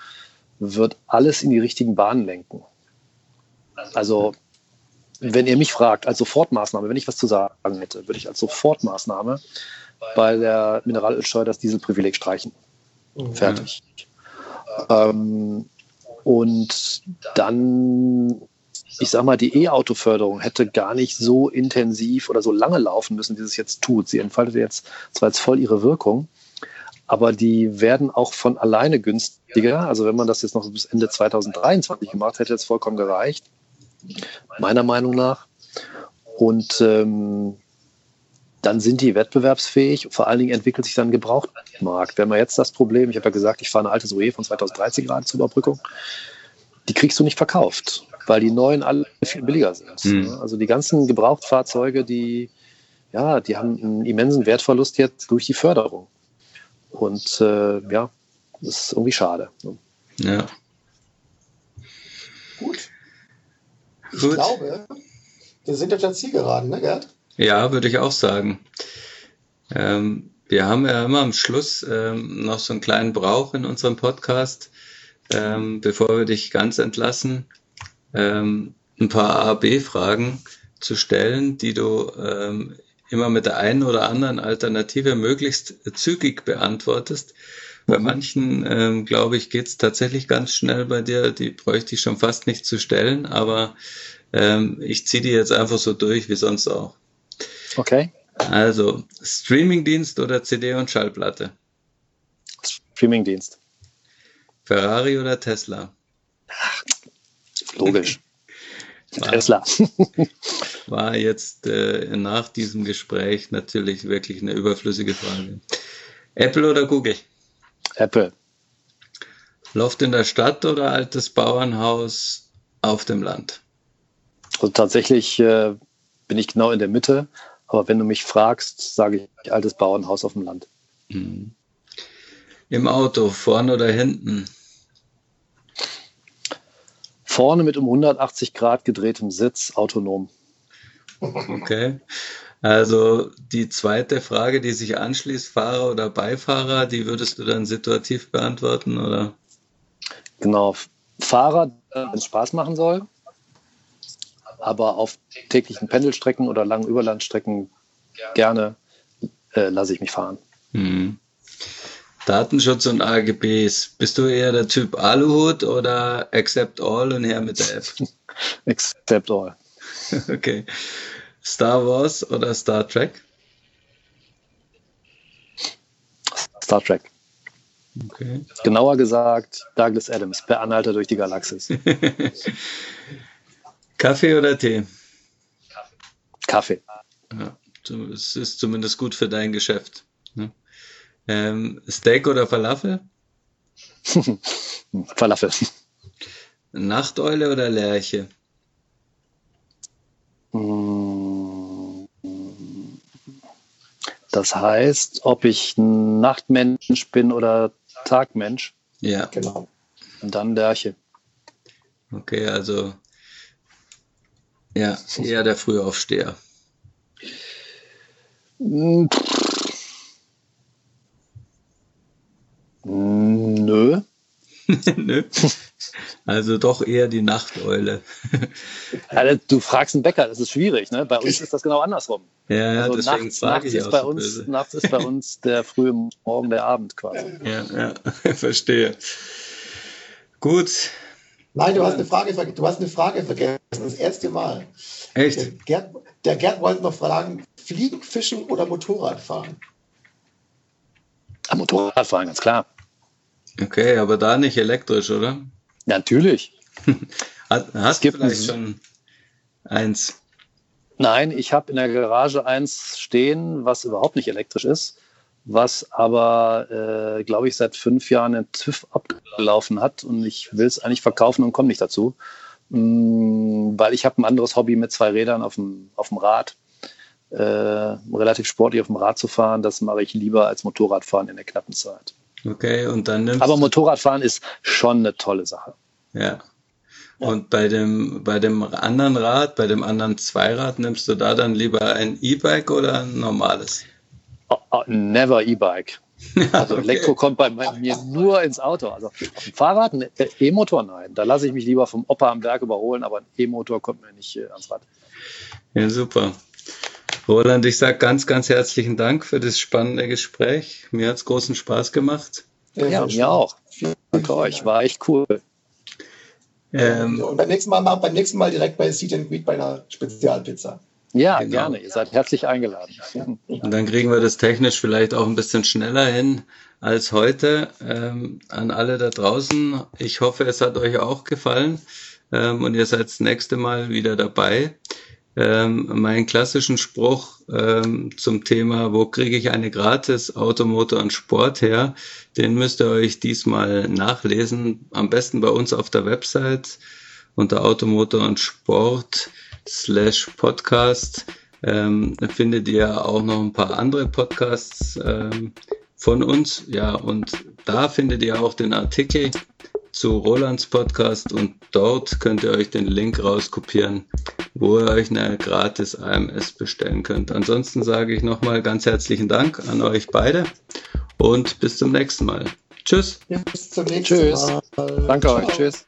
wird alles in die richtigen Bahnen lenken. Also wenn ihr mich fragt, als Sofortmaßnahme, wenn ich was zu sagen hätte, würde ich als Sofortmaßnahme bei der Mineralölsteuer das Dieselprivileg streichen. Mhm. Fertig. Ähm, und dann, ich sag mal, die E-Auto-Förderung hätte gar nicht so intensiv oder so lange laufen müssen, wie es jetzt tut. Sie entfaltet jetzt zwar jetzt voll ihre Wirkung, aber die werden auch von alleine günstiger. Also wenn man das jetzt noch bis Ende 2023 gemacht hätte, hätte es vollkommen gereicht meiner Meinung nach. Und ähm, dann sind die wettbewerbsfähig. Vor allen Dingen entwickelt sich dann ein Gebrauchtmarkt. Wir haben ja jetzt das Problem, ich habe ja gesagt, ich fahre eine alte Zoe von 2013 gerade zur Überbrückung. Die kriegst du nicht verkauft, weil die neuen alle viel billiger sind. Mhm. Also die ganzen Gebrauchtfahrzeuge, die, ja, die haben einen immensen Wertverlust jetzt durch die Förderung. Und äh, ja, das ist irgendwie schade. Ja. Gut. Ich Gut. glaube, wir sind auf der Zielgeraden, ne, Gerd? Ja, würde ich auch sagen. Ähm, wir haben ja immer am Schluss ähm, noch so einen kleinen Brauch in unserem Podcast, ähm, bevor wir dich ganz entlassen, ähm, ein paar A-B-Fragen zu stellen, die du ähm, immer mit der einen oder anderen Alternative möglichst zügig beantwortest. Bei manchen, ähm, glaube ich, geht's tatsächlich ganz schnell bei dir. Die bräuchte ich schon fast nicht zu stellen, aber ähm, ich ziehe die jetzt einfach so durch wie sonst auch. Okay. Also, Streamingdienst oder CD und Schallplatte? Streamingdienst. Ferrari oder Tesla? Logisch. Tesla. War jetzt äh, nach diesem Gespräch natürlich wirklich eine überflüssige Frage. Apple oder Google? Apple. Loft in der Stadt oder altes Bauernhaus auf dem Land? Also tatsächlich äh, bin ich genau in der Mitte, aber wenn du mich fragst, sage ich altes Bauernhaus auf dem Land. Mhm. Im Auto, vorne oder hinten? Vorne mit um 180 Grad gedrehtem Sitz, autonom. Okay. Also die zweite Frage, die sich anschließt, Fahrer oder Beifahrer, die würdest du dann situativ beantworten, oder? Genau. Fahrer, wenn es Spaß machen soll, aber auf täglichen Pendelstrecken oder langen Überlandstrecken gerne äh, lasse ich mich fahren. Mhm. Datenschutz und AGBs. Bist du eher der Typ Aluhut oder Accept All und her mit der App? Accept All. Okay. Star Wars oder Star Trek? Star Trek. Okay. Genauer gesagt, Douglas Adams, per Anhalter durch die Galaxis. Kaffee oder Tee? Kaffee. Ja, es ist zumindest gut für dein Geschäft. Ne? Ähm, Steak oder Falafel? Falafel. Nachteule oder Lerche? Das heißt, ob ich Nachtmensch bin oder Tagmensch. Ja. Genau. Und dann Lerche. Okay, also ja, eher der Frühaufsteher. Nö. Nö. Also doch eher die Nachteule. Ja, du fragst einen Bäcker, das ist schwierig. Ne? Bei uns ist das genau andersrum. Ja, ja Also deswegen nachts, frage nachts, ich ist bei so uns, böse. nachts ist bei uns der frühe Morgen, der Abend quasi. Ja, ja, verstehe. Gut. Nein, du hast eine Frage, du hast eine Frage vergessen. Das erste Mal. Der Echt? Gerd, der Gerd wollte noch fragen, Fliegen, Fischen oder Motorrad fahren? Am Motorradfahren, ganz klar. Okay, aber da nicht elektrisch, oder? Natürlich. Hast, hast du gibt vielleicht schon eins? Nein, ich habe in der Garage eins stehen, was überhaupt nicht elektrisch ist, was aber, äh, glaube ich, seit fünf Jahren den TÜV abgelaufen hat und ich will es eigentlich verkaufen und komme nicht dazu, Mm, weil ich habe ein anderes Hobby mit zwei Rädern auf dem, auf dem Rad. Äh, relativ sportlich auf dem Rad zu fahren, das mache ich lieber als Motorradfahren in der knappen Zeit. Okay, und dann nimmst Aber Motorradfahren ist schon eine tolle Sache. Ja. Und bei dem, bei dem anderen Rad, bei dem anderen Zweirad, nimmst du da dann lieber ein E-Bike oder ein normales? Oh, oh, never E-Bike. Also Okay. Elektro kommt bei mir nur ins Auto. Also auf dem Fahrrad, ein E-Motor, nein. Da lasse ich mich lieber vom Opa am Werk überholen, aber ein E-Motor kommt mir nicht äh, ans Rad. Ja, super. Roland, ich sage ganz, ganz herzlichen Dank für das spannende Gespräch. Mir hat's großen Spaß gemacht. Ja, mir auch. Vielen, vielen euch, Dank. war echt cool. Ähm, Und beim nächsten Mal, beim nächsten Mal direkt bei Seat and Greet bei einer Spezialpizza. Ja, Genau. gerne. Ihr seid herzlich eingeladen. Und dann kriegen wir das technisch vielleicht auch ein bisschen schneller hin als heute. Ähm, an alle da draußen, ich hoffe, es hat euch auch gefallen ähm, und ihr seid das nächste Mal wieder dabei. Ähm, meinen klassischen Spruch ähm, zum Thema, wo kriege ich eine gratis Automotor und Sport her, den müsst ihr euch diesmal nachlesen. Am besten bei uns auf der Website unter Automotor und Sport slash Podcast ähm, findet ihr auch noch ein paar andere Podcasts ähm, von uns. Ja, und da findet ihr auch den Artikel zu Rolands Podcast und dort könnt ihr euch den Link rauskopieren, wo ihr euch eine gratis AMS bestellen könnt. Ansonsten sage ich nochmal ganz herzlichen Dank an euch beide und bis zum nächsten Mal. Tschüss. Bis zum nächsten Tschüss. Mal. Danke euch. Ciao. Tschüss.